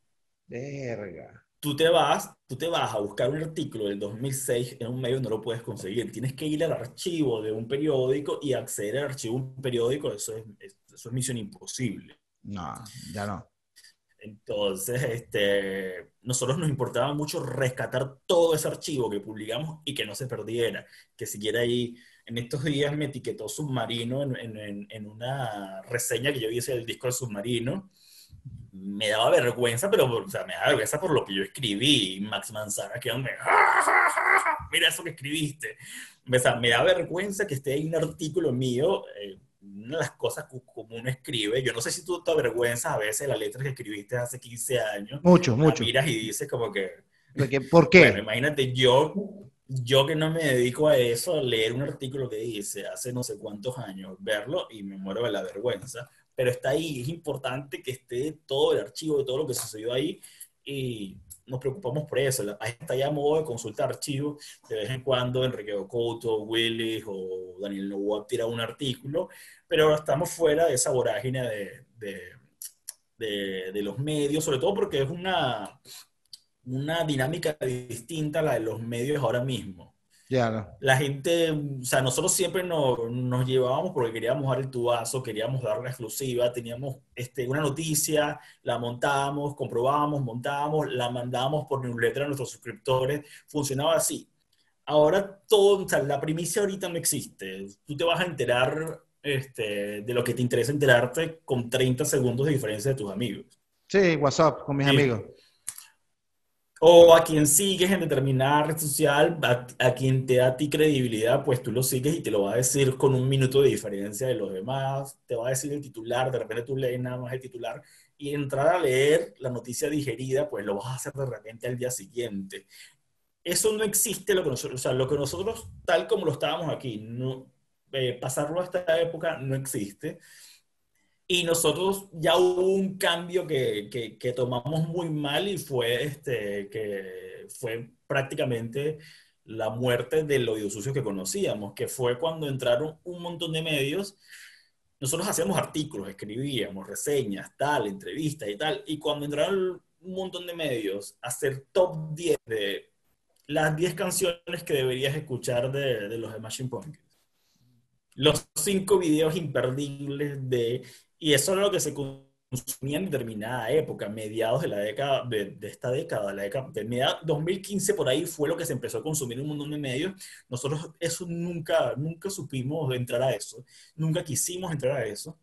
Verga. Tú te vas, tú te vas a buscar un artículo del 2006 en un medio no lo puedes conseguir. Tienes que ir al archivo de un periódico y acceder al archivo de un periódico. Eso es, es- eso es misión imposible. No, ya no. Entonces, este, nosotros nos importaba mucho rescatar todo ese archivo que publicamos y que no se perdiera, que siguiera ahí. En estos días me etiquetó Submarino en, en- en- en una reseña que yo hice del disco de Submarino. Me daba vergüenza, pero o sea, me daba vergüenza por lo que yo escribí. Max Manzana que me, mira eso que escribiste. O sea, me da vergüenza que esté ahí un artículo mío. eh, una de las cosas que como uno escribe, yo no sé si tú te avergüenzas a veces la letra que escribiste hace 15 años, Mucho, mucho. miras y dices como que, Porque- ¿Por bueno, qué? imagínate yo, yo que no me dedico a eso, a leer un artículo que dice hace no sé cuántos años, verlo y me muero de la vergüenza, pero está ahí, es importante que esté todo el archivo de todo lo que sucedió ahí y nos preocupamos por eso. La página está ya modo de consulta archivos. De vez en cuando Enrique Ocoto, Willis o Daniel Novoa tiran un artículo, pero ahora estamos fuera de esa vorágine de, de, de- de los medios, sobre todo porque es una, una dinámica distinta a la de los medios ahora mismo. No. La gente, o sea, nosotros siempre nos, nos llevábamos porque queríamos dar el tubazo, queríamos dar la exclusiva, teníamos este, una noticia, la montábamos, comprobábamos, montábamos, la mandábamos por newsletter a nuestros suscriptores, funcionaba así. Ahora todo, o sea, la primicia ahorita no existe. Tú te vas a enterar este, de lo que te interesa enterarte con 30 segundos de diferencia de tus amigos. Sí, WhatsApp con mis Sí. amigos. O a quien sigues en determinada red social, a, quien te da a ti credibilidad, pues tú lo sigues y te lo va a decir con un minuto de diferencia de los demás. Te va a decir el titular, de repente tú lees nada más el titular y entrar a leer la noticia digerida, pues lo vas a hacer de repente al día siguiente. Eso no existe, lo que nosotros, o sea, lo que nosotros, tal como lo estábamos aquí, no, eh, pasarlo a esta época no existe. Y nosotros ya hubo un cambio que, que, tomamos muy mal y fue, este, que fue prácticamente la muerte del oído sucio que conocíamos, que fue cuando entraron un montón de medios. Nosotros hacíamos artículos, escribíamos reseñas, tal, entrevistas y tal. Y cuando entraron un montón de medios a hacer top 10 de las 10 canciones que deberías escuchar de, de los de Machine Pumpkins. Los 5 videos imperdibles de y eso era lo que se consumía en determinada época, mediados de la década, de, de esta década, la década, de media- 2015 por ahí fue lo que se empezó a consumir en un montón de medios. Nosotros eso nunca, nunca supimos entrar a eso, nunca quisimos entrar a eso.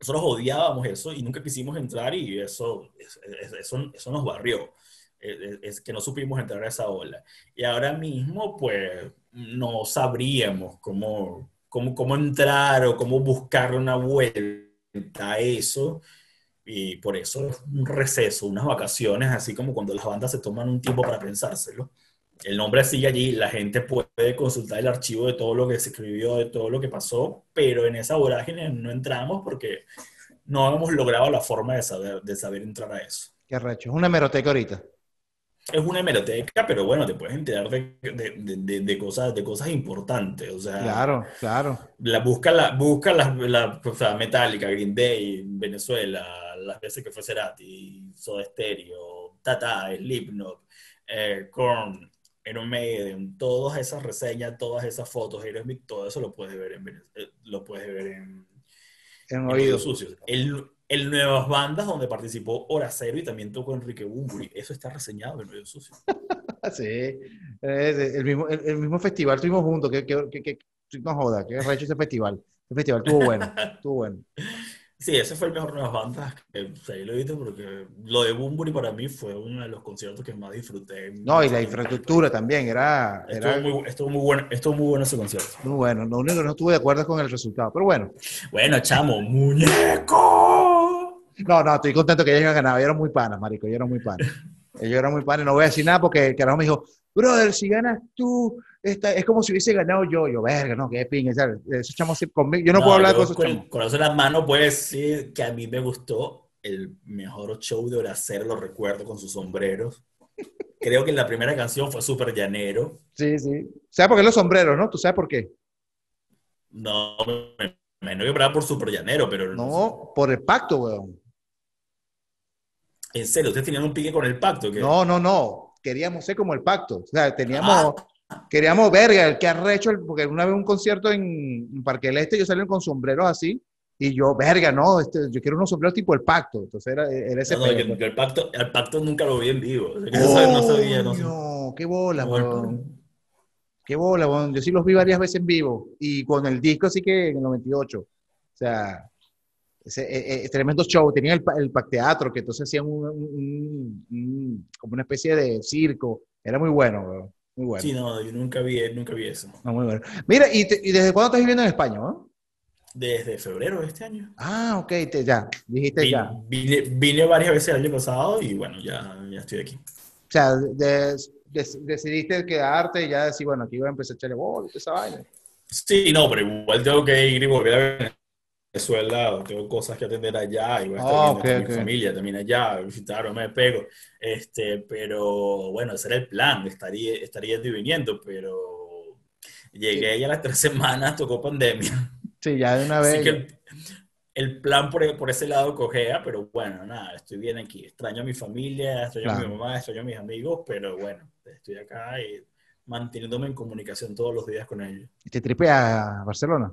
Nosotros odiábamos eso y nunca quisimos entrar y eso, es- es- eso, eso nos barrió. Es que no supimos entrar a esa ola. Y ahora mismo, pues, no sabríamos cómo, cómo, cómo entrar o cómo buscar una vuelta a eso. Y por eso es un receso, unas vacaciones, así como cuando las bandas se toman un tiempo para pensárselo. El nombre sigue allí, la gente puede consultar el archivo de todo lo que se escribió, de todo lo que pasó, pero en esa vorágine no entramos porque no hemos logrado la forma de saber, de saber entrar a eso. Qué recho. Es una hemeroteca ahorita. Es una hemeroteca, pero bueno, te puedes enterar de, de- de- de- de cosas, de cosas importantes. O sea, Claro, claro. la, busca la, busca la, la o sea, Metallica, Green Day, Venezuela, las veces que fue Cerati, Soda Stereo, Tata, Slipknot, eh, Korn, Iron Maiden, todas esas reseñas, todas esas fotos, Aerosmith, todo eso lo puedes ver en, Vene- eh, lo puedes ver en, En en oídos. Oídos Sucios. El, el Nuevas Bandas, donde participó Horacero y también tocó Enrique Bunbury. Eso está reseñado en Oídos Sucios. (laughs) Sí. El, mismo, el, el mismo festival estuvimos juntos. Que, que, que, que- no joda, qué recho ese festival. Ese festival estuvo bueno. Estuvo bueno. (laughs) Sí, ese fue el mejor Nuevas Bandas. Que, o sea, ahí lo viste porque lo de Bunbury para mí fue uno de los conciertos que más disfruté. No, y la infraestructura también. Era, Estuvo era muy, estuvo muy bueno, estuvo muy bueno ese concierto. muy bueno. Lo único que no estuve de acuerdo es con el resultado. Pero bueno. Bueno, chamo, muñeco. No, no, estoy contento que ellos hayan ganado. Ellos eran muy panas, marico. Ellos eran muy panas. Ellos eran muy panas. No voy a decir nada porque el carajo me dijo, brother, si ganas tú, esta, es como si hubiese ganado yo. Yo, verga, no, qué. ¿sabes? Esos chamos conmigo. Yo no, puedo hablar con esos con chamos. el corazón en la mano puedo decir que a mí me gustó el mejor show de Horacero, lo recuerdo con sus sombreros. Creo que la primera canción fue súper llanero. Sí, sí. ¿Sabes por qué los sombreros, no? ¿Tú sabes por qué? No, me imagino que por súper llanero, pero No, por el pacto, weón. En serio, ustedes tenían un pique con el pacto. ¿qué? No, no, no. Queríamos ser como el pacto. O sea, teníamos, queríamos verga, el que arrecho, el- porque una vez un concierto en, Parque del Este, yo salí con sombreros así, y yo, verga, no, este, yo quiero unos sombreros tipo el pacto. Entonces era, era ese No, no, yo, yo el pacto, el pacto nunca lo vi en vivo. O sea, que no sabía, no no qué bola, weón. Qué bola, weón. Yo sí los vi varias veces en vivo. Y con el disco sí que en el 98. O sea, ese, eh, eh, tremendo show. Tenían el, el Pac Teatro, que entonces hacían un, un- un- como una especie de circo. Era muy bueno, weón. Muy bueno. Sí, no, yo nunca vi, nunca vi eso. No, muy bueno. Mira, ¿y, te- y desde cuándo estás viviendo en España, no? Desde febrero de este año. Ah, ok, te- ya. Dijiste Vine, ya. vine, vine varias veces el año pasado y bueno, ya, ya estoy aquí. O sea, de- de- decidiste quedarte y ya decir, bueno, aquí voy a empezar a echarle bola esa vaina. Sí, no, pero igual tengo que ir y volver a Venezuela. Tengo cosas que atender allá y voy a estar Ah, viendo ok, con ok. mi familia también allá, visitar me pego. Este, pero bueno, ese era el plan, estaría, estaría yendo y viniendo, pero llegué ya a las tres (laughs) semanas, tocó pandemia. Sí, ya de una vez. Así que el, el plan por, por ese lado cogea, pero bueno, nada, estoy bien aquí. Extraño a mi familia, extraño a Claro. mi mamá, extraño a mis amigos, pero bueno, estoy acá y manteniéndome en comunicación todos los días con ellos. ¿Te tripea a Barcelona?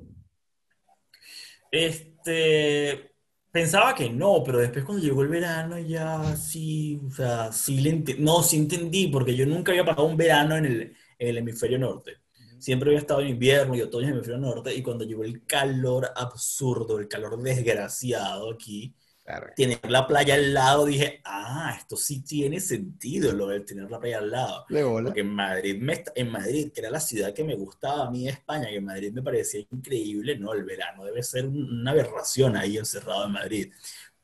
Este, pensaba que no, pero después cuando llegó el verano ya sí, o sea, sí le no, sí entendí, porque yo nunca había pasado un verano en el, en el hemisferio norte. Siempre había estado en invierno y otoño en el hemisferio norte, y cuando llegó el calor absurdo, el calor desgraciado aquí, Claro. tener la playa al lado, dije, ah, esto sí tiene sentido lo de tener la playa al lado. Porque en Madrid, me, en Madrid, que era la ciudad que me gustaba a mí de España, que Madrid me parecía increíble, no, el verano debe ser un- una aberración ahí encerrado en Madrid.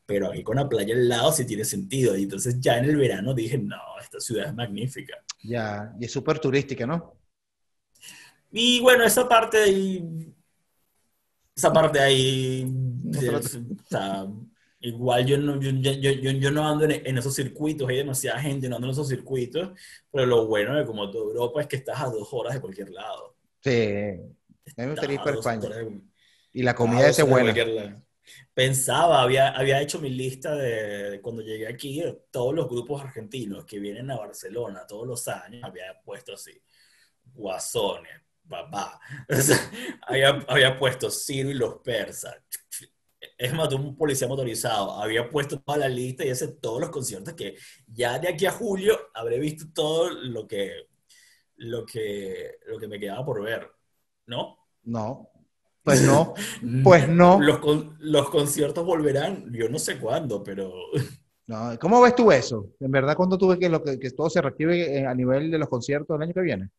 Pero aquí con la playa al lado sí tiene sentido. Y entonces ya en el verano dije, no, esta ciudad es magnífica. Ya, y es súper turística, ¿no? Y bueno, esa parte de ahí, esa parte de ahí, pero- es- o sea, igual yo no, yo, yo, yo, yo no ando en, en esos circuitos, hay demasiada gente no ando en esos circuitos, pero lo bueno de como toda Europa es que estás a dos horas de cualquier lado. Sí. Me gustaría ir para España. de- Y la comida es buena. Pensaba, había, había hecho mi lista de, de cuando llegué aquí, de todos los grupos argentinos que vienen a Barcelona todos los años, había puesto así, Guasones, papá, (laughs) había, había puesto Ciro y los persas, es más, un policía motorizado, había puesto toda la lista y ese todos los conciertos que ya de aquí a julio habré visto todo lo que, lo que, lo que me quedaba por ver, ¿no? No. Pues no. (laughs) Pues no. Los, con- los conciertos volverán, yo no sé cuándo, pero (laughs) no. ¿Cómo ves tú eso? ¿En verdad cuándo tú ves que, lo que, que todo se reactive eh, a nivel de los conciertos el año que viene?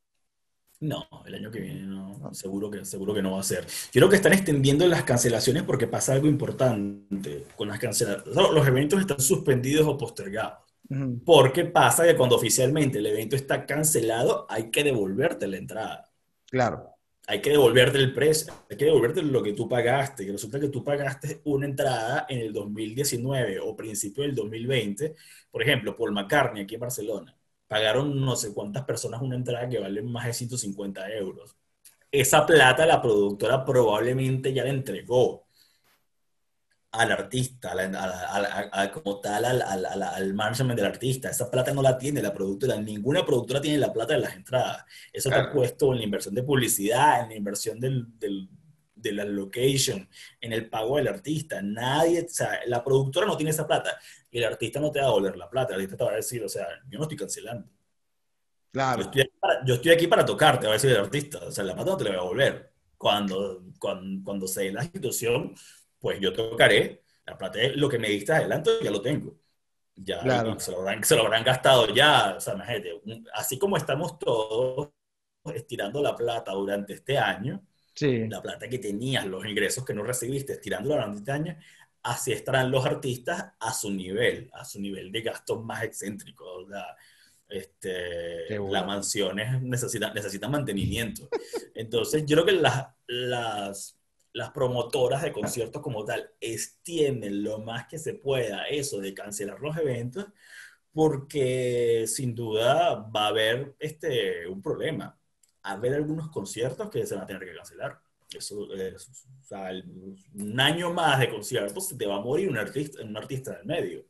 No, el año que viene no, seguro que, seguro que no va a ser. Yo creo que están extendiendo las cancelaciones porque pasa algo importante con las cancelaciones. Los eventos están suspendidos o postergados. Porque pasa que cuando oficialmente el evento está cancelado, hay que devolverte la entrada. Claro. hay que devolverte el precio, hay que devolverte lo que tú pagaste, que resulta que tú pagaste una entrada en el 2019 o principio del 2020, por ejemplo, Paul McCartney aquí en Barcelona, pagaron no sé cuántas personas una entrada que vale más de 150 euros. Esa plata la productora probablemente ya la entregó al artista, a la- a la- a como tal, al, al, al, al management del artista. Esa plata no la tiene la productora, ninguna productora tiene la plata de las entradas. Eso está Claro. puesto en la inversión de publicidad, en la inversión del, del- de la location, en el pago del artista. Nadie, o sea, la productora no tiene esa plata y el artista no te va a devolver la plata. El artista te va a decir, o sea, yo no estoy cancelando. Yo Claro. estoy aquí para, yo estoy aquí para tocarte, va a decir el artista. O sea, la plata no te la voy a devolver. Cuando, cuando, cuando se dé la situación, pues yo tocaré. La plata es lo que me diste adelante, ya lo tengo. Ya Claro. se, lo habrán, se lo habrán gastado ya. O sea, imagínate, así como estamos todos estirando la plata durante este año, Sí. la plata que tenías, los ingresos que no recibiste, durante este año, así estarán los artistas a su nivel, a su nivel de gastos más excéntricos. o sea, este, bueno. las mansiones necesitan, necesitan mantenimiento. Entonces, yo creo que las, las, las promotoras de conciertos como tal extienden lo más que se pueda eso de cancelar los eventos, porque sin duda va a haber este, un problema. Haber algunos conciertos que se van a tener que cancelar. Eso es, o sea, un año más de conciertos se te va a morir un artista, un artista en el medio.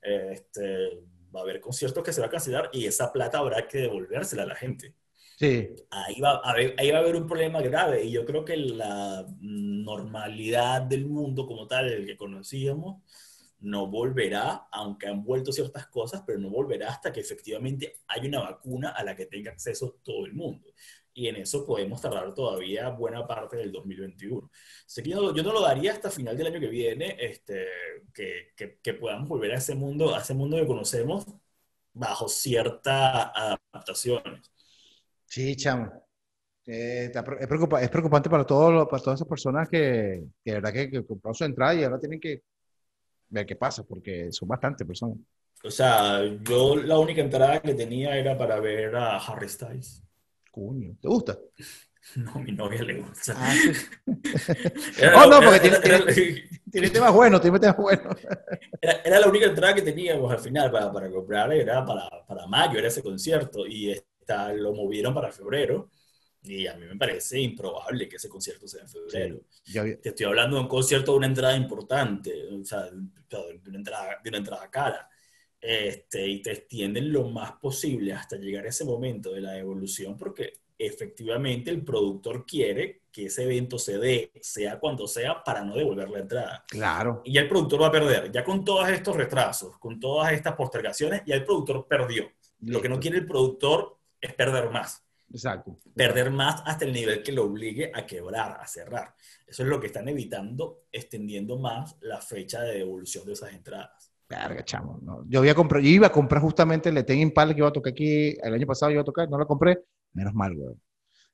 este, va a haber conciertos que se va a cancelar y esa plata habrá que devolvérsela a la gente. Sí, Ahí va, a haber, ahí va a haber un problema grave y yo creo que la normalidad del mundo como tal, el que conocíamos, no volverá, aunque han vuelto ciertas cosas, pero no volverá hasta que efectivamente haya una vacuna a la que tenga acceso todo el mundo. Y en eso podemos tardar todavía buena parte del 2021. Así que yo, no- lo daría hasta final del año que viene, este, que, que, que podamos volver a ese mundo, a ese mundo que conocemos bajo ciertas adaptaciones. sí, chamo. Eh, es, preocupa- es preocupante para, todos los- para todas esas personas que, que de verdad que, que compraron su entrada y ahora tienen que ver qué pasa, porque son bastantes personas. O sea, yo la única entrada que tenía era para ver a Harry Styles. Coño, ¿te gusta? (laughs) No, a mi novia le gusta. Ah, sí. Era, (laughs) Oh, no, era- porque era- tiene- era- Tiene temas buenos, tiene temas buenos. (laughs) era- era la única entrada que teníamos al final para, para comprar, era para, para mayo, era ese concierto, y esta, lo movieron para febrero, y a mí me parece improbable que ese concierto sea en febrero. Yo había- Te estoy hablando de un concierto de una entrada importante, o sea, de una entrada, de una entrada cara. Este, y te extienden lo más posible hasta llegar a ese momento de la devolución, porque efectivamente el productor quiere que ese evento se dé, sea cuando sea, para no devolver la entrada. Claro, Y ya el productor va a perder. Ya con todos estos retrasos, con todas estas postergaciones, ya el productor perdió. Lo que no quiere el productor es perder más exacto. perder más hasta el nivel que lo obligue a quebrar, a cerrar. Eso es lo que están evitando, extendiendo más la fecha de devolución de esas entradas. Verga, chamo. no. Yo, había comprado, yo iba a comprar justamente el Ten Impala que iba a tocar aquí el año pasado, iba a tocar, no lo compré, menos mal, güey.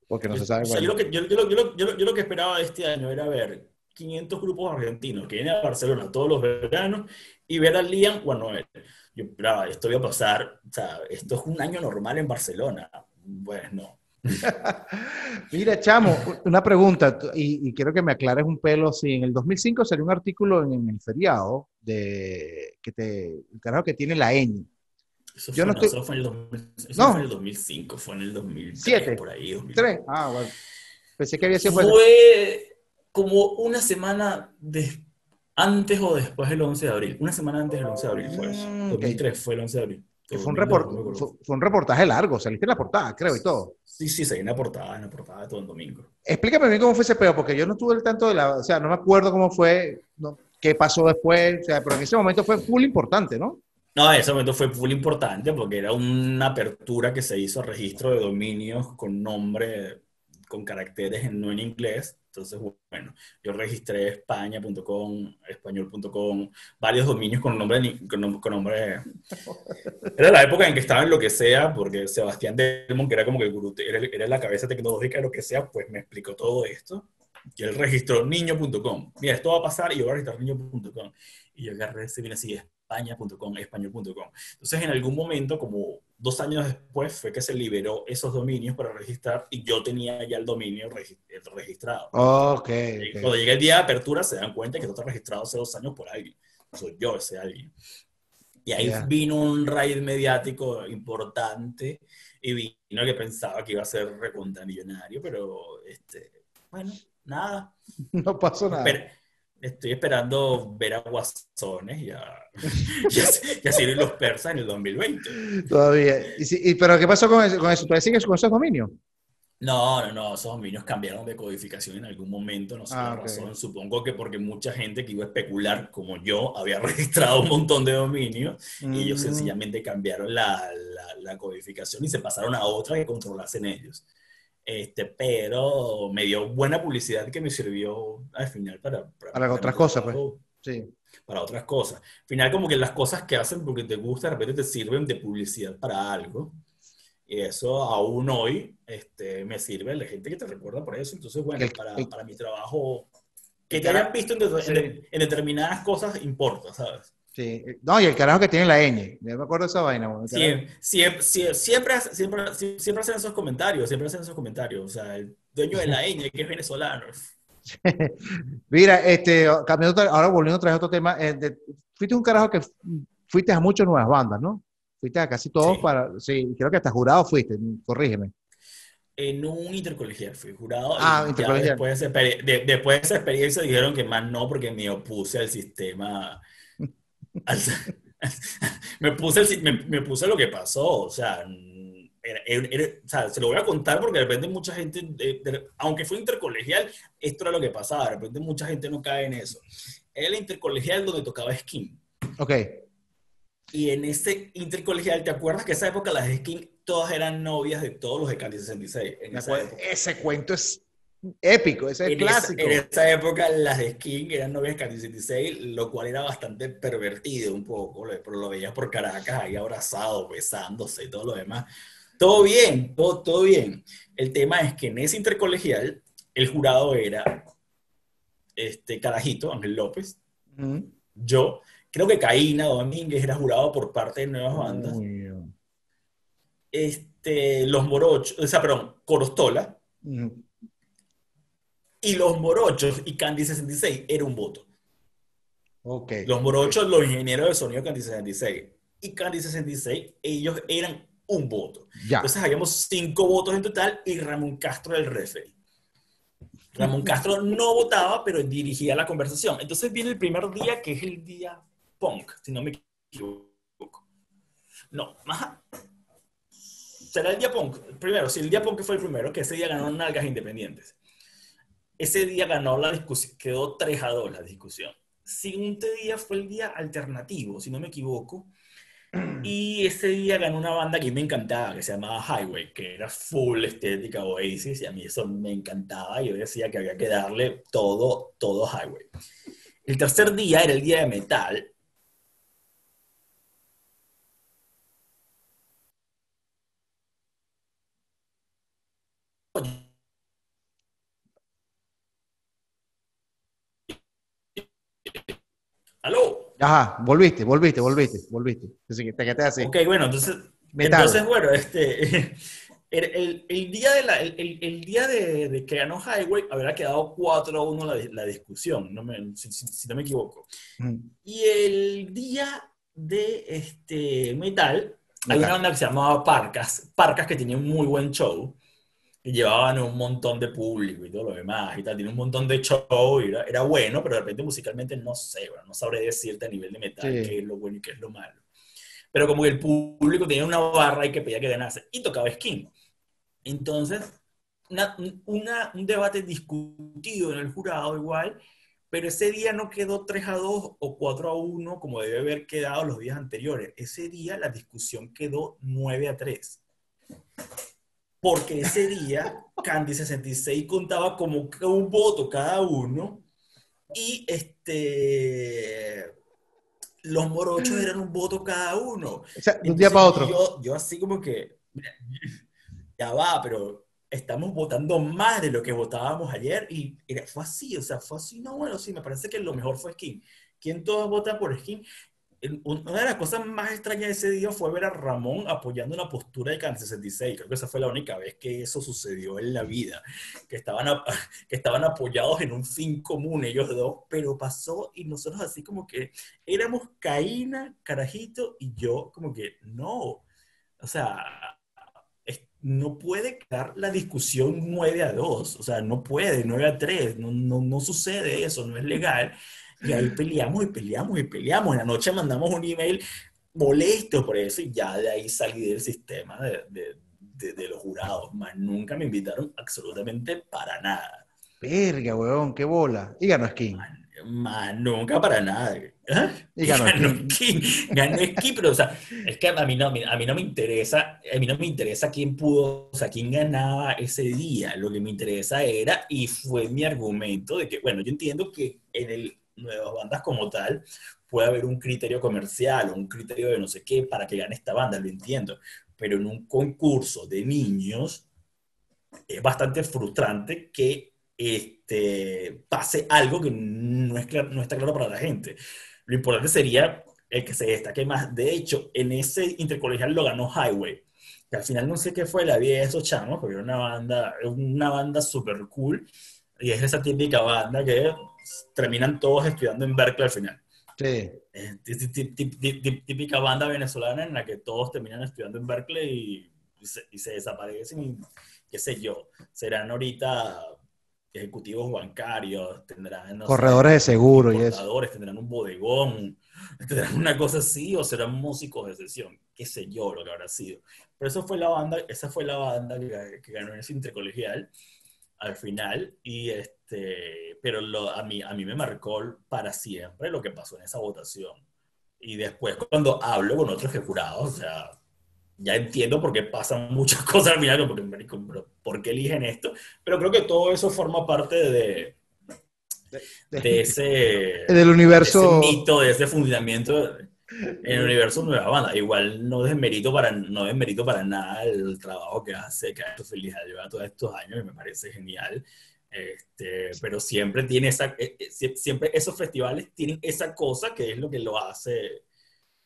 Porque no se sabe. O sea, bueno. yo, lo que, yo, yo lo- yo yo yo que esperaba de este año era ver 500 grupos argentinos que vienen a Barcelona todos los veranos y ver a Liam o a Noel. Yo esperaba, esto iba a pasar, o sea, esto es un año normal en Barcelona. Bueno, (laughs) Mira, chamo, una pregunta, y, y quiero que me aclares un pelo. Si en el 2005 salió un artículo en, en el feriado de que te, el carajo que tiene la ñ. eso, Yo fue, no estoy- eso fue en el, 2000 eso No. fue en el 2005, fue en el 2003, Siete. por ahí. 2000. ¿Tres? Ah, bueno. Pensé que había sido. Fue como una semana de- antes o después del 11 de abril. Una semana antes del 11 de abril fue eso. Mm, 2003 fue el 11 de abril. Que fue, un 2002, report- no me acuerdo. fue, fue un reportaje largo, saliste en la portada, creo, y todo. Sí, sí, se en la portada, en la portada todo el domingo. Explícame bien cómo fue ese peo, porque yo no estuve al tanto de la. O sea, no me acuerdo cómo fue, no, qué pasó después, o sea, pero en ese momento fue full importante, ¿no? No, ese momento fue full importante porque era una apertura que se hizo a registro de dominios con nombre, con caracteres en- no en inglés. Entonces, bueno, yo registré españa.com, español.com, varios dominios con nombre, con, con nombre. (laughs) Era la época en que estaba en lo que sea, porque Sebastián Delmon, que era como que el gurú, era, era la cabeza tecnológica de lo que sea, pues me explicó todo esto. Y él registró niño.com. Mira, esto va a pasar y yo voy a registrar niño.com. Y yo agarré ese bien así, españa.com, español.com. Entonces, en algún momento, como dos años después, fue que se liberó esos dominios para registrar y yo tenía ya el dominio regi- registrado. Ok. Y ok. Cuando llega el día de apertura, se dan cuenta que esto está registrado hace dos años por alguien. Soy yo ese alguien. Y ahí Ya. vino un raid mediático importante y vino que pensaba que iba a ser recontra millonario, pero este, bueno, nada. (laughs) No pasó nada. Esper- estoy esperando ver a Guasones y a, (laughs) y a, y a Ciro y los persas en el 2020. Todavía. Y, si- y- pero ¿qué pasó con eso? Con eso? ¿Todavía sigues con esos dominios? No, no, no, esos dominios cambiaron de codificación en algún momento, no sé Ah, la ok. razón, supongo que porque mucha gente que iba a especular como yo había (laughs) registrado un montón de dominios y ellos Mm. sencillamente cambiaron la, la- la codificación y se pasaron a otra que controlasen ellos. Este, pero me dio buena publicidad que me sirvió al final para... Para otras mi cosas, pues. Sí. Para otras cosas. Al final como que las cosas que hacen porque te gusta, de repente te sirven de publicidad para algo. Y eso aún hoy este, me sirve la gente que te recuerda por eso. Entonces, bueno, El- para, el- para mi trabajo, que te hayan visto en, de- Sí. en- en determinadas cosas importa, ¿sabes? Sí. No, y el carajo que tiene la ñ. Yo me acuerdo de esa vaina. bueno, Siempre, siempre, siempre, siempre, hacen esos comentarios, siempre hacen esos comentarios. O sea, el dueño de la (laughs) ñ, que es venezolano. (laughs) Mira, este, cambiando, ahora volviendo otra vez a otro tema, eh, de- fuiste un carajo que fuiste a muchas nuevas bandas, ¿no? Fuiste a casi todos Sí. para, sí, creo que hasta jurado fuiste, corrígeme. En un intercolegial fui jurado. Ah, intercolegial. Después de, esa exper- de- después de esa experiencia dijeron que más no, porque me opuse al sistema. (laughs) me, puse, me, me puse lo que pasó, o sea, era- era- era- o sea, se lo voy a contar porque de repente mucha gente, de- de- aunque fue intercolegial, esto era lo que pasaba, de repente mucha gente no cae en eso. Era el intercolegial donde tocaba skin. Ok. Y en ese intercolegial, ¿te acuerdas que esa época las skin todas eran novias de todos los de Candy 66? En esa época. Ese cuento es épico, ese es En esa, clásico. en esa época las de Skin eran novias Candy 66, lo cual era bastante pervertido un poco, pero lo veías por Caracas ahí abrazados, besándose y todo lo demás. Todo bien, todo, todo bien. El tema es que en ese intercolegial el jurado era este Carajito, Ángel López, yo, creo que Caína Domínguez era jurado por parte de Nuevas Bandas, este, los Morochos, o sea, perdón, Corostola. Y los Morochos y Candy 66 era un voto. Ok. Los morochos, los ingenieros de sonido Candy 66 y Candy 66, ellos eran un voto. Ya. Entonces habíamos cinco votos en total y Ramón Castro el referee. Ramón Castro no votaba, pero dirigía la conversación. Entonces viene el primer día, que es el día punk, si no me equivoco. No, ajá. Será el día punk. Primero, si el día punk fue el primero, que ese día ganó Nalgas Independientes. Ese día ganó la discusión, quedó 3 a 2 la discusión. Siguiente día fue el día alternativo, si no me equivoco. (clears throat) Y ese día ganó una banda que me encantaba, que se llamaba Highway, que era full estética Oasis, y a mí eso me encantaba. Yo decía que había que darle todo, todo Highway. El tercer día era el día de metal. ¿Aló? Ajá, volviste, volviste, volviste, volviste. Así que te quedaste así. Ok, bueno, entonces, Metal. entonces bueno, este, (laughs) el, el- el día, de, la, el, el- día de, de que ganó Highway habría quedado 4 a 1 la, la discusión, no me- si, si- si no me equivoco. Ujú. Y el día de este, Metal, hay Metal. una banda que se llamaba Parcas, Parcas que tenía un muy buen show, y llevaban un montón de público y todo lo demás, y tal, tiene un montón de show, y era, era bueno, pero de repente musicalmente no sé, bueno, no sabré decirte a nivel de metal Sí. qué es lo bueno y qué es lo malo. Pero como que el público tenía una barra y que pedía que ganase, y tocaba skin. Entonces, una- una- un debate discutido en el jurado igual, pero ese día no quedó 3 a 2 o 4 a 1 como debe haber quedado los días anteriores. Ese día la discusión quedó 9 a 3. Porque ese día Candy 66 contaba como un voto cada uno y este los morochos eran un voto cada uno. O sea, de un día para otro. Yo, yo así como que, mira, ya va, pero estamos votando más de lo que votábamos ayer y era- fue así, o sea, fue así, no, bueno, sí, me parece que lo mejor fue Skin. ¿Quién todos votan por Skin? Una de las cosas más extrañas de ese día fue ver a Ramón apoyando una postura de Can 66. Creo que esa fue la única vez que eso sucedió en la vida. Que estaban, a- (laughs) que estaban apoyados en un fin común ellos dos, pero pasó y nosotros así como que éramos Caína, Carajito y yo como que no. O sea, no puede quedar la discusión 9 a 2, o sea, no puede, 9 a 3, no, no, no sucede eso, no es legal. Y ahí peleamos y peleamos y peleamos. En la noche mandamos un email molesto por eso y ya de ahí salí del sistema de, de, de- de los jurados. Más nunca me invitaron absolutamente para nada. Verga, weón, qué bola. Y ganó Skin. Más nunca para nada. ¿Ah? Y ganó Skin. Ganó Skin, pero o sea, es que a mí, no, a mí no me interesa, a mí no me interesa quién pudo, o sea, quién ganaba ese día. Lo que me interesa era, y fue mi argumento, de que, bueno, yo entiendo que en el Nuevas Bandas como tal puede haber un criterio comercial o un criterio de no sé qué para que gane esta banda, lo entiendo. Pero en un concurso de niños es bastante frustrante que este, pase algo que no, es no está claro para la gente. Lo importante sería el que se destaque más. De hecho, en ese intercolegial lo ganó Highway. Que al final no sé qué fue la vida de esos chamos, porque era una banda, una banda súper cool. Y es esa típica banda que terminan todos estudiando en Berkeley al final. Sí. Tí- tí- tí- tí- tí- tí- típica banda venezolana en la que todos terminan estudiando en Berkeley y, se, y se desaparecen y qué sé yo, serán ahorita ejecutivos bancarios, tendrán no sé, Corredores de seguro y eso. tendrán un bodegón, (laughs) tendrán una cosa así, o serán músicos de sesión, qué sé yo lo que habrá sido. Pero eso fue la banda, esa fue la banda que, que ganó en ese intercolegial al final, y este, pero lo, a, mí, a mí me marcó para siempre lo que pasó en esa votación. Y después cuando hablo con otros que jurados, o sea, ya entiendo por qué pasan (laughs) muchas cosas al final, porque, pero ¿por qué eligen esto? Pero creo que todo eso forma parte de, de ese, (laughs) Del universo. de ese mito, de ese funcionamiento en el universo Nueva Banda. Igual no desmerito para, no desmerito para nada el trabajo que hace, que ha hecho Feliz lleva todos estos años y me parece genial. Este, pero siempre tiene esa, eh, eh, sie- siempre esos festivales tienen esa cosa que es lo que lo hace,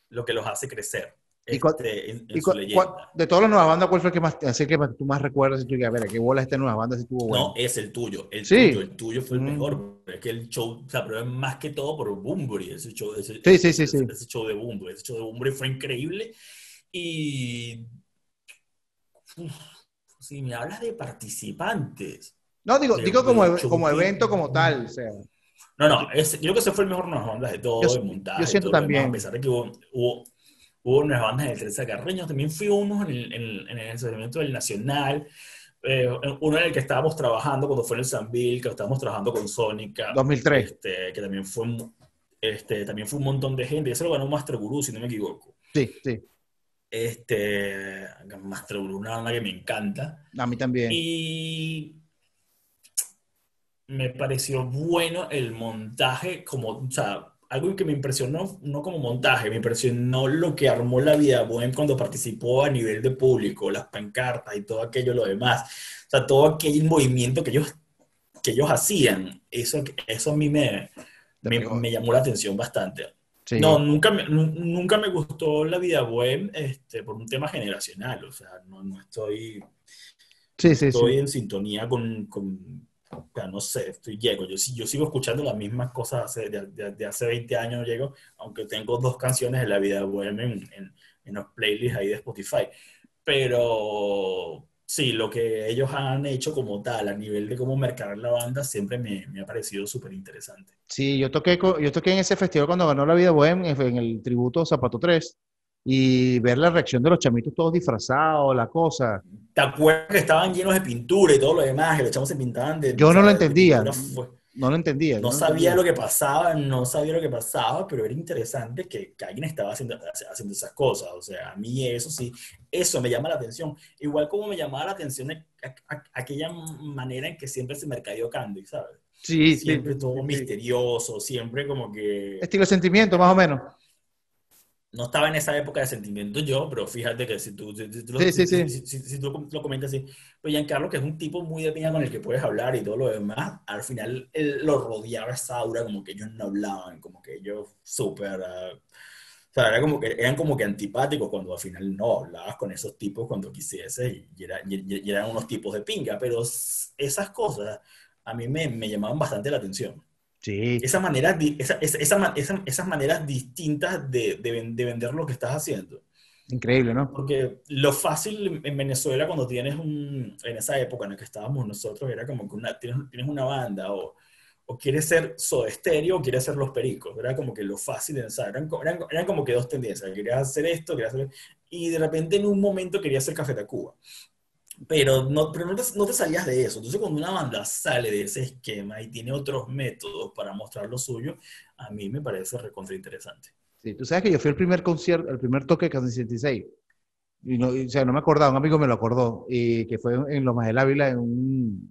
lo que los hace crecer ¿Y cuál- este, en, en ¿Y su cu- leyenda. cua- de todas las nuevas bandas, ¿cuál fue el que más, así que tú más recuerdas? Y tú digas, a ver, ¿qué bola esta nueva banda si estuvo bueno? No, es el tuyo, el Sí. tuyo, el tuyo fue el Mm. mejor. Es que el show, o sea, pero es más que todo por Bunbury, ese show, ese, Sí, sí, ese- ese show de Bunbury, ese show de Bunbury fue increíble. Y uf, si me hablas de participantes, No, digo, de- digo como, de e- como evento como tal. O sea, No, no, es, creo que ese fue el mejor Nuevas Bandas de todo, Yo- de montaje. yo siento todo lo demás, también. a pesar de que hubo, hubo, hubo Nuevas Bandas del Teresa Carreño, también fui uno en el, en el, el del Nacional, eh, uno en el que estábamos trabajando cuando fue en el Sanville, que estábamos trabajando con Sónica. 2003. Este, que también fue, este, también fue un montón de gente. Ese lo ganó Master Guru, si no me equivoco. Sí, sí. Este, Master Guru, una banda que me encanta. A mí también. Y me pareció bueno el montaje, como, o sea, algo que me impresionó, no como montaje, me impresionó lo que armó la vida Bohem cuando participó a nivel de público, las pancartas y todo aquello, lo demás. O sea, todo aquel movimiento que ellos, que ellos hacían, eso, eso a mí me, me, llamó la atención bastante. Sí. No, nunca me, nu- nunca me gustó la vida bohem este, por un tema generacional, o sea, no, no estoy sí, sí, estoy en sintonía con, con no sé, estoy llego. Yo, yo sigo escuchando las mismas cosas hace, de, de- de hace 20 años, llego, aunque tengo dos canciones de la vida buena en, en, los playlists ahí de Spotify. Pero sí, lo que ellos han hecho como tal, a nivel de cómo mercar la banda, siempre me, me ha parecido súper interesante. Sí, yo toqué, yo toqué en ese festival cuando ganó la vida Bohem, en el tributo Zapato 3, y ver la reacción de los chamitos todos disfrazados, la cosa. ¿Te acuerdas que estaban llenos de pintura y todo lo demás? Que los chavos se pintaban de. Yo no lo entendía. fue- No lo entendía. No sabía lo que pasaba, no sabía lo que pasaba, pero era interesante que, que alguien estaba haciendo, haciendo esas cosas. O sea, a mí eso sí, eso me llama la atención. Igual como me llamaba la atención a- a- aquella manera en que siempre se mercadeó Candy, ¿sabes? Sí, Siempre sí, todo sí. misterioso, siempre como que... Estilo sentimiento, más o menos. No estaba en esa época de sentimiento yo, pero fíjate que si tú, si, si tú lo- Sí, sí, sí. si- tú lo comentas así, pues Giancarlo, que es un tipo muy de piña con el que puedes hablar y todo lo demás, al final él lo rodeaba esa aura, como que ellos no hablaban, como que ellos súper... ah, o sea, era como que, eran como que antipáticos cuando al final no hablabas con esos tipos cuando quisieses y, y era- y- y eran unos tipos de pinga, pero esas cosas a mí me, me llamaban bastante la atención Sí. esa manera, esa, esa, esa esas maneras distintas de, de de vender lo que estás haciendo. Increíble, ¿no? Porque lo fácil en- en Venezuela cuando tienes un, en esa época en la que estábamos nosotros, era como que una, tienes, tienes una banda o, o quieres ser Soda Stereo o quieres ser Los Pericos. Era como que lo fácil de pensar. Eran, eran, eran como que dos tendencias. Querías hacer esto, querías hacer... Y de repente en un momento querías hacer Café Tacuba. Pero, no, pero no, te, salías de eso. Entonces, cuando una banda sale de ese esquema y tiene otros métodos para mostrar lo suyo, a mí me parece recontra interesante. Sí, tú sabes que yo fui al primer concierto, el primer toque de Canción 66. Y no, y, o sea, no me acordaba, un amigo me lo acordó, y que fue en Lomas del Ávila, en un,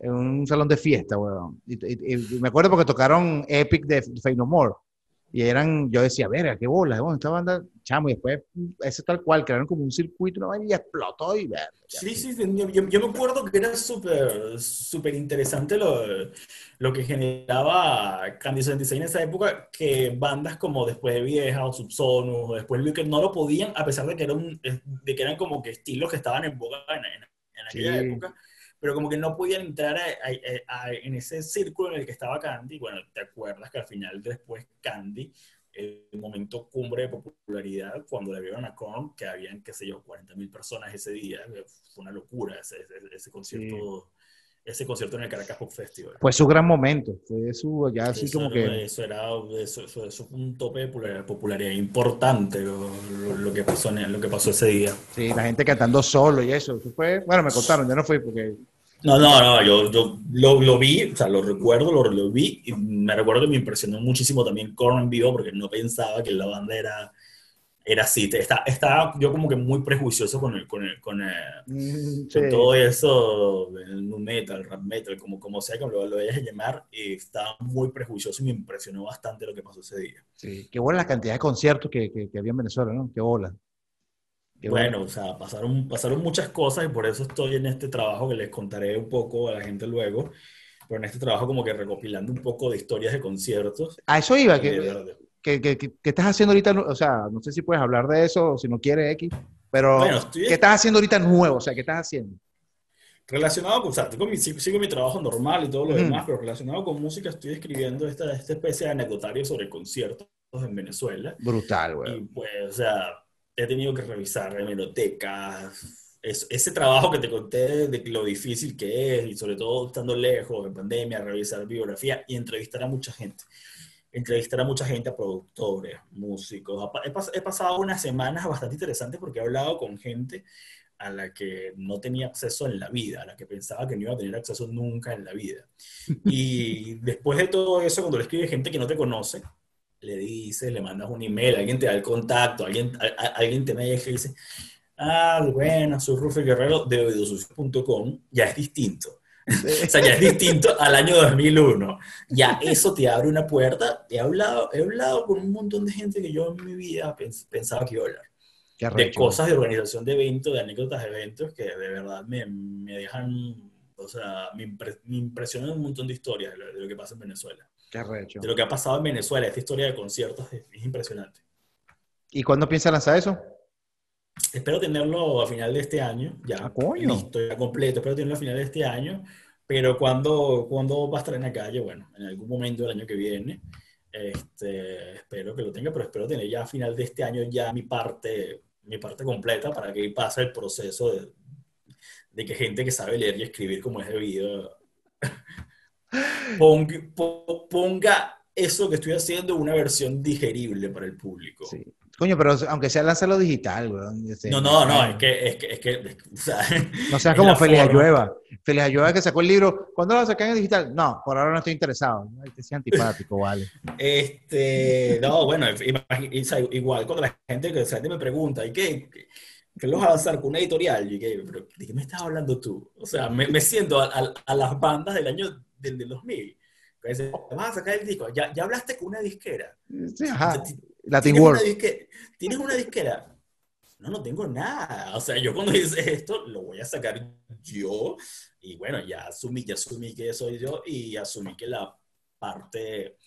en un salón de fiesta, weón. Y, y- me acuerdo porque tocaron Epic de Fade No More. Y eran, yo decía, verga, qué bola, bueno, esta banda, chamo, y después, ese tal cual, crearon como un circuito, una vaina, y explotó, y verga. Sí, sí, yo, yo- me acuerdo que era súper súper interesante lo, lo que generaba Candy 66 en esa época, que bandas como Después de Vieja o Subsonus o Después de que no lo podían, a pesar de que, era un, de que eran como que estilos que estaban en boga en, en- en aquella Sí. época, pero como que no podían entrar a- a- a- en ese círculo en el que estaba Candy. Bueno, ¿te acuerdas que al final después Candy, el momento cumbre de popularidad, cuando le vieron a Korn, que habían, qué sé yo, 40 mil personas ese día, fue una locura ese, ese- ese concierto ese concierto en el Caracas Pop Festival. Fue su gran momento. Fue su, ya así Eso, como que. eso era eso, eso- eso fue un tope de popularidad, popularidad importante lo, lo- lo que pasó lo que pasó ese día. Sí, la gente cantando solo y eso. Eso fue. Bueno, me contaron, yo no fui porque. No, no, no, yo, yo lo, lo vi, o sea, lo recuerdo, lo, lo vi y me recuerdo que me impresionó muchísimo también Korn en vivo porque no pensaba que la banda era, era así. Te- Está, estaba yo como que muy prejuicioso con, el, con, el, con, el- Mm, con sí. todo eso, el nu metal, el rap metal, como, como sea que lo, lo vayas a llamar, y estaba muy prejuicioso y me impresionó bastante lo que pasó ese día. Sí, qué bola la cantidad de conciertos que, que, que había en Venezuela, ¿no? Qué bola. Qué bola. Bueno, o sea, pasaron, pasaron muchas cosas y por eso estoy en este trabajo que les contaré un poco a la gente luego, pero en este trabajo como que recopilando un poco de historias de conciertos. A eso iba, que, que, que, que- estás haciendo ahorita, o sea, no sé si puedes hablar de eso o si no quieres X, pero Bueno, estoy- ¿qué estás haciendo ahorita nuevo? O sea, ¿qué estás haciendo? Relacionado con, o sea, mi- sigo, mi trabajo normal y todo lo Ujú. demás, pero relacionado con música estoy escribiendo esta, esta especie de anecdotario sobre conciertos en Venezuela. Brutal, güey. Y pues, o sea, he tenido que revisar hemerotecas, es- ese trabajo que te conté de lo difícil que es, y sobre todo estando lejos, en pandemia, revisar biografía y entrevistar a mucha gente. Entrevistar a mucha gente, a productores, músicos. He, pas- he pasado unas semanas bastante interesantes porque he hablado con gente a la que no tenía acceso en la vida, a la que pensaba que no iba a tener acceso nunca en la vida. (laughs) Y después de todo eso, cuando le escribe gente que no te conoce, le dices, le mandas un email, alguien te da el contacto, alguien, a- a- alguien te me y dice, ah, bueno, soy Rufel Guerrero de oidosucio.com, ya es distinto. (laughs) O sea, ya es distinto al año 2001. Ya eso te abre una puerta. He hablado, he hablado con un montón de gente que yo en mi vida pens- pensaba que iba a hablar. Qué De cosas de organización de eventos, de anécdotas de eventos que de verdad me, me dejan, o sea, me, impre- me impresionan un montón de historias de lo, de lo que pasa en Venezuela. Qué arrecho. De lo que ha pasado en Venezuela, esta historia de conciertos es, es impresionante. ¿Y cuándo piensas lanzar eso? Espero tenerlo a final de este año, ya Ah, coño. listo, ya completo, espero tenerlo a final de este año, pero cuando, cuando va a estar en la calle, bueno, en algún momento del año que viene, este, espero que lo tenga, pero espero tener ya a final de este año ya mi parte, mi parte completa para que pase el proceso de, de que gente que sabe leer y escribir como es debido ponga, po- ponga eso que estoy haciendo en una versión digerible para el público. Sí. Coño, pero aunque sea lánzalo digital. No, no, no, es que, es que, es que, es que, o sea, (laughs) No seas es como Feliz. Ayueva. Feliz Ayueva que sacó el libro. ¿Cuándo lo sacar en digital? No, por ahora no estoy interesado. Que sea antipático, vale. Este, no, bueno, igual cuando la gente, que la gente me pregunta, ¿y qué? ¿Qué, qué los vas a lanzar con una editorial? Y que, pero, ¿de qué me estás hablando tú? O sea, me, me siento a, a- a las bandas del año del, del 2000. Que dicen, vas a sacar el disco, ya, ya hablaste con una disquera. Sí, ajá. Ti- Latin ¿Tienes una, World. disque- ¿Tienes una disquera? No, no tengo nada. O sea, yo cuando hice esto, lo voy a sacar yo. Y bueno, ya asumí, ya asumí que soy yo y asumí que la parte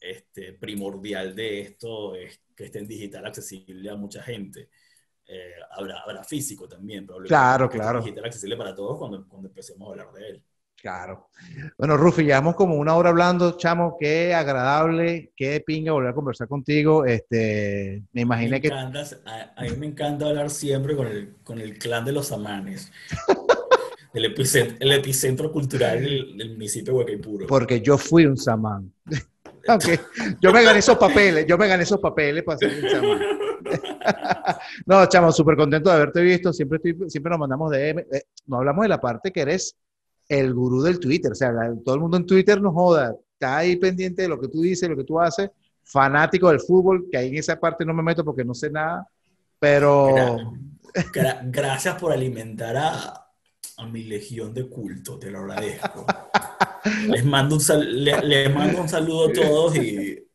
este, primordial de esto es que esté en digital accesible a mucha gente. Eh, habrá, habrá físico también, probablemente. Claro, claro. Digital accesible para todos cuando, cuando empecemos a hablar de él. Claro. Bueno, Rufi, llevamos como una hora hablando, chamo. Qué agradable, qué pinga volver a conversar contigo. Este, me imaginé Me que. a, a mí me encanta hablar siempre con el, con el clan de los amanes. (laughs) el, epicentro, el epicentro cultural del, del municipio de Huacaipuro. Porque yo fui un samán. (laughs) Ok, Yo me gané esos papeles, yo me gané esos papeles para ser un samán. (laughs) no, chamo, súper contento de haberte visto. Siempre, estoy, siempre nos mandamos DM. Eh, no hablamos de la parte que eres el gurú del Twitter. O sea, la- todo el mundo en Twitter nos joda. Está ahí pendiente de lo que tú dices, lo que tú haces. Fanático del fútbol, que ahí en esa parte no me meto porque no sé nada. Pero Gra- gra- gracias por alimentar a, a mi legión de culto, te lo agradezco. (laughs) Les mando un, les mando un saludo a todos y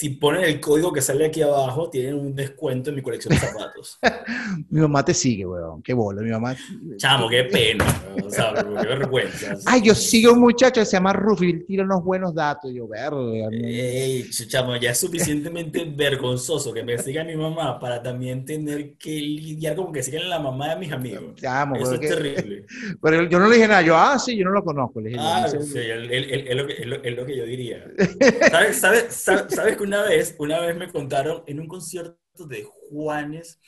si ponen el código que sale aquí abajo, tienen un descuento en mi colección de zapatos. (laughs) mi mamá te sigue, weón. Qué bola, mi mamá. Chamo, qué pena, o sea, qué vergüenza. Ay, yo sigo un muchacho que se llama Rufi, tira unos buenos datos. Yo, verga. Ey, ch- chamo, ya es suficientemente vergonzoso que me siga mi mamá para también tener que lidiar como que sigan la mamá de mis amigos. Chamo, Eso es que- terrible. (laughs) Pero yo no le dije nada. Yo, ah, sí, yo no lo conozco. Le dije, Ah, no sí, es lo que- es lo- es lo que yo diría. ¿Sabes, sabes, sabes, sabes que una vez, una vez me contaron en un concierto de Juanes,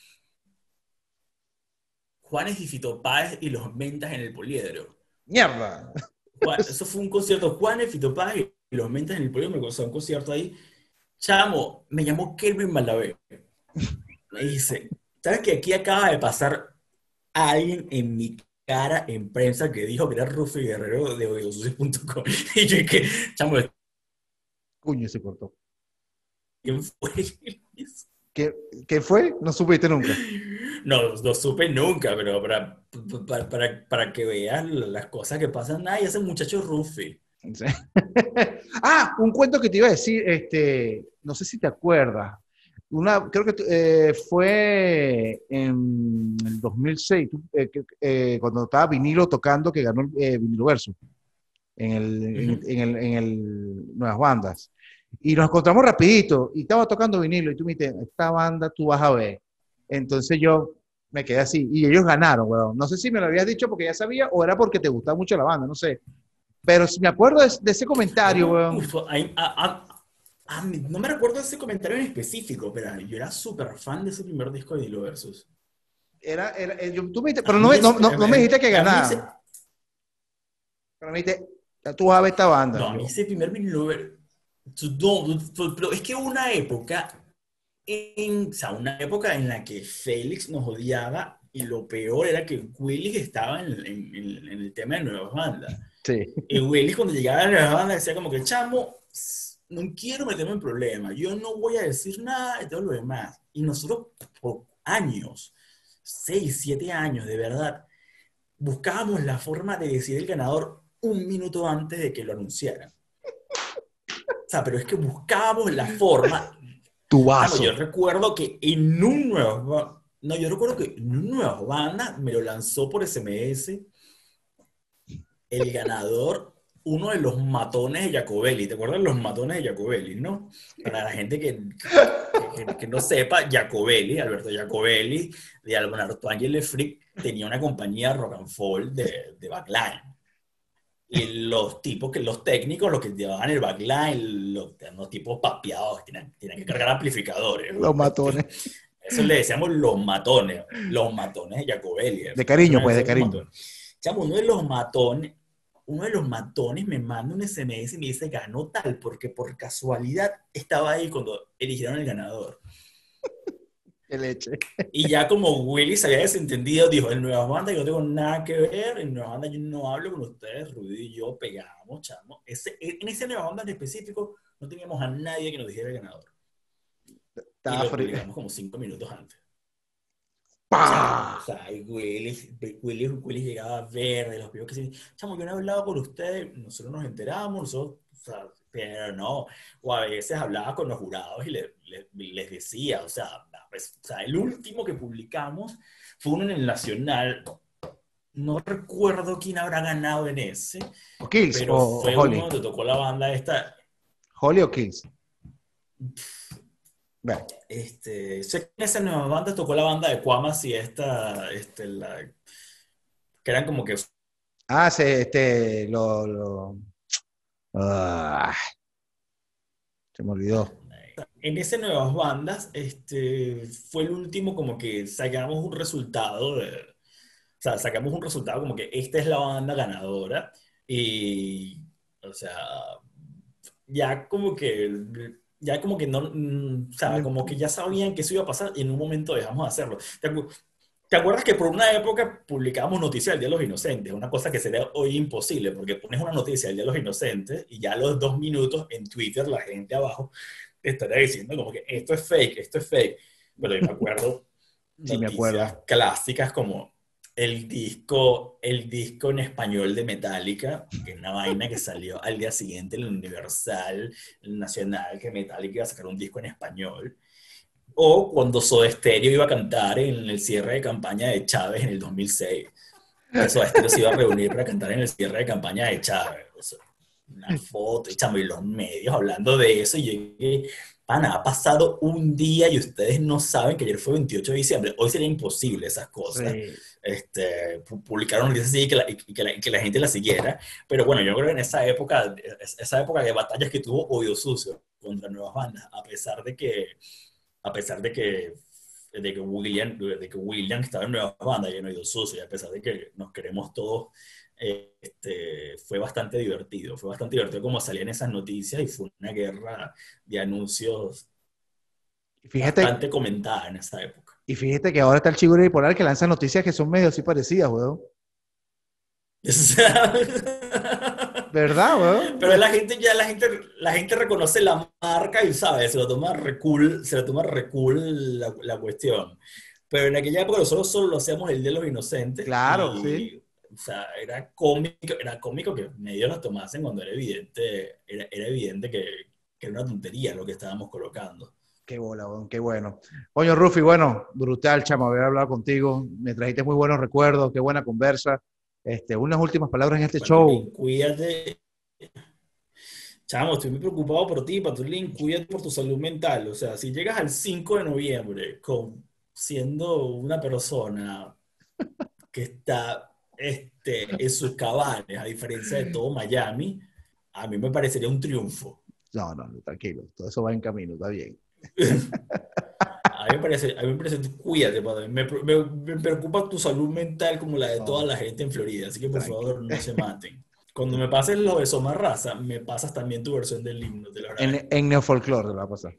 Juanes y Fito Páez y los Mentas en el Poliedro? Mierda. Juan- eso fue un concierto. Juan y Fito Páez y los Mentas en el podio me costó un concierto ahí. Chamo, me llamó Kelvin Malavé. Me dice, ¿sabes que aquí acaba de pasar alguien en mi cara en prensa que dijo que era Rufo y Guerrero de odiosucios.com? (laughs) Y yo que, chamo, Cuño se cortó. ¿Quién fue? (laughs) ¿Qué, qué fue? No supiste nunca. No, no supe nunca, pero para, para, para, para que veas las cosas que pasan. Ay, ese muchacho Rufi. Sí. (laughs) ah, un cuento que te iba a decir, este, no sé si te acuerdas. Una, creo que eh, fue en el 2006, tú, eh, eh, cuando estaba Vinilo tocando, que ganó el eh, Vinilo Verso en el, en el, en el Nuevas Bandas. Y nos encontramos rapidito, y estaba tocando Vinilo, y tú me dijiste, esta banda tú vas a ver. Entonces yo me quedé así, y ellos ganaron, weón. No sé si me lo habías dicho porque ya sabía, o era porque te gustaba mucho la banda, no sé. Pero si me acuerdo de, de ese comentario, weón. Uf, no me recuerdo ese comentario en específico, pero yo era súper fan de ese primer disco de Dilo Versus. Era, era, eh, yo- tú me dijiste- pero no, me- ese- no, no, no me dijiste que ganaba. ese- Pero me dijiste, tú vas a ver esta banda. No, a mí ese primer. No, pero es que una época, en, o sea, una época en la que Félix nos odiaba y lo peor era que Willis estaba en, en- en- el tema de nuevas bandas. Sí. Y Willis cuando llegaba a la banda decía como que, chamo, no quiero meterme en problemas, yo no voy a decir nada de todo lo demás. Y nosotros por años, seis, siete años, de verdad, buscábamos la forma de decidir el ganador un minuto antes de que lo anunciaran. Sea, pero es que buscábamos la forma. (laughs) Tu vaso. yo recuerdo que en un nuevo, no, yo recuerdo que en un nuevo banda me lo lanzó por SMS el ganador, uno de los matones de Jacobelli. ¿Te acuerdas de los matones de Jacobelli, no? Para la gente que, que, que- que no sepa, Jacobelli, Alberto Jacobelli, de Alberto Ángel Frick, tenía una compañía rock and fall de, de backline. Y los tipos, que los técnicos, los que llevaban el backline, los, los tipos papeados, tenían, tenían que cargar amplificadores. Los matones. (laughs) Eso le decíamos los matones, los matones de Jacobelli. De cariño, pues, de cariño. Chamo, uno de los matones, uno de los matones me manda un SMS y me dice, ganó tal, porque por casualidad estaba ahí cuando eligieron el ganador. Qué leche. Y ya como Willy se había desentendido, dijo, en Nueva Banda yo no tengo nada que ver, en Nueva Banda yo no hablo con ustedes, Rudy y yo pegamos, chamo. Ese, en ese Nueva Banda en específico no teníamos a nadie que nos dijera el ganador. Estaba frío. como cinco minutos antes. ¡Pah! O sea, y Willy, Willy, Willy llegaba a ver de los videos que se chamo, yo no he hablado con ustedes, nosotros nos enteramos, nosotros, o sea, pero no, o a veces hablaba con los jurados y le- le- les decía, o sea, pues, o sea, el último que publicamos fue uno en el Nacional, no recuerdo quién habrá ganado en ese, ¿O Kills? pero ¿O, fue o Holly? uno donde tocó la banda esta, ¿Holly o Kills? Ve. Este, sé que en esa nueva banda tocó la banda de Cuamas y esta, este, la, que eran como que Ah, se, este, lo, lo... Ah, se me olvidó. En ese Nuevas Bandas, este, fue el último como que sacamos un resultado, de- o sea, sacamos un resultado como que esta es la banda ganadora y, o sea, ya como que, ya como que no, mm, o sea, como que ya sabían que eso iba a pasar y en un momento dejamos de hacerlo. ¿Te, acu- te acuerdas que por una época publicábamos noticias del Día de los Inocentes? Una cosa que sería hoy imposible, porque pones una noticia del Día de los Inocentes y ya a los dos minutos en Twitter la gente abajo te estaría diciendo como que esto es fake, esto es fake. Pero yo me acuerdo (laughs) Sí, me noticias acuerdo. clásicas como el disco, el disco en español de Metallica, que es una vaina que salió al día siguiente en el Universal, el Nacional, que Metallica iba a sacar un disco en español. O cuando Soda Stereo iba a cantar en el cierre de campaña de Chávez en el 2006. Que Soda Stereo se iba a reunir para cantar en el cierre de campaña de Chávez. O sea, una foto, y chamo, y los medios hablando de eso, y llegué, pana, ha pasado un día y ustedes no saben que ayer fue 28 de diciembre. Hoy sería imposible esas cosas Sí. este, pu- publicaron así y que la, que, la, que la gente la siguiera. Pero bueno, yo creo que en esa época, es- esa época de batallas que tuvo Odio Sucio contra nuevas bandas, a pesar de que, a pesar de que, de que William, de que William estaba en nuevas bandas y en Odio Sucio, y a pesar de que nos queremos todos este, fue bastante divertido. Fue bastante divertido como salían esas noticias y fue una guerra de anuncios Fíjate, bastante comentada en esa época. y fíjate que ahora está el chico bipolar que lanza noticias que son medio así parecidas, weón. (laughs) ¿Verdad, weón? Pero la gente ya, la gente, la gente reconoce la marca y sabe, se lo toma re cool, se lo toma re cool la, la cuestión. Pero en aquella época nosotros solo lo hacíamos el de los inocentes. Claro, y, sí. O sea, era cómico, era cómico que medio nos tomasen cuando era evidente, era, era evidente que, que era una tontería lo que estábamos colocando. Qué bola, weón, qué bueno. Coño, Rufi, bueno, brutal, chamo, haber hablado contigo. Me trajiste muy buenos recuerdos, qué buena conversa. Este, unas últimas palabras en este show. Cuídate. Chamo, estoy muy preocupado por ti, Patulín. Cuídate por tu salud mental. O sea, si llegas al 5 de noviembre con, siendo una persona que está este, en sus cabales, a diferencia de todo Miami, a mí me parecería un triunfo. No, no, no, tranquilo, todo eso va en camino, está bien. (laughs) A mí me parece, a mí me parece, cuídate, padre. Me, me- me preocupa tu salud mental como la de toda la gente en Florida, así que por favor no se (laughs) maten. Cuando me pases lo de Somarraza, me pasas también tu versión del himno, te lo. En, en Neofolclore te la va a pasar.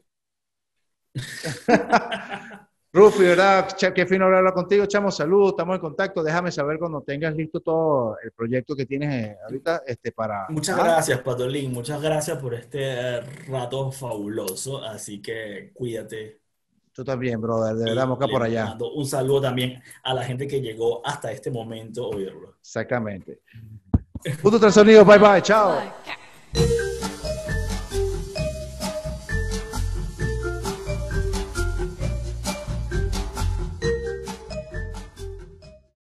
(laughs) Rufi, ¿verdad? Qué fino hablar contigo, chamo. Salud, estamos en contacto. Déjame saber cuando tengas listo todo el proyecto que tienes eh, ahorita este, para. Muchas Ah, gracias, Patolín. Muchas gracias por este eh, rato fabuloso. Así que cuídate. Tú también, brother. De verdad, moca le por allá. mando un saludo también a la gente que llegó hasta este momento a oírlo. Exactamente. Punto tras sonido. Bye, bye. Chao. Cat.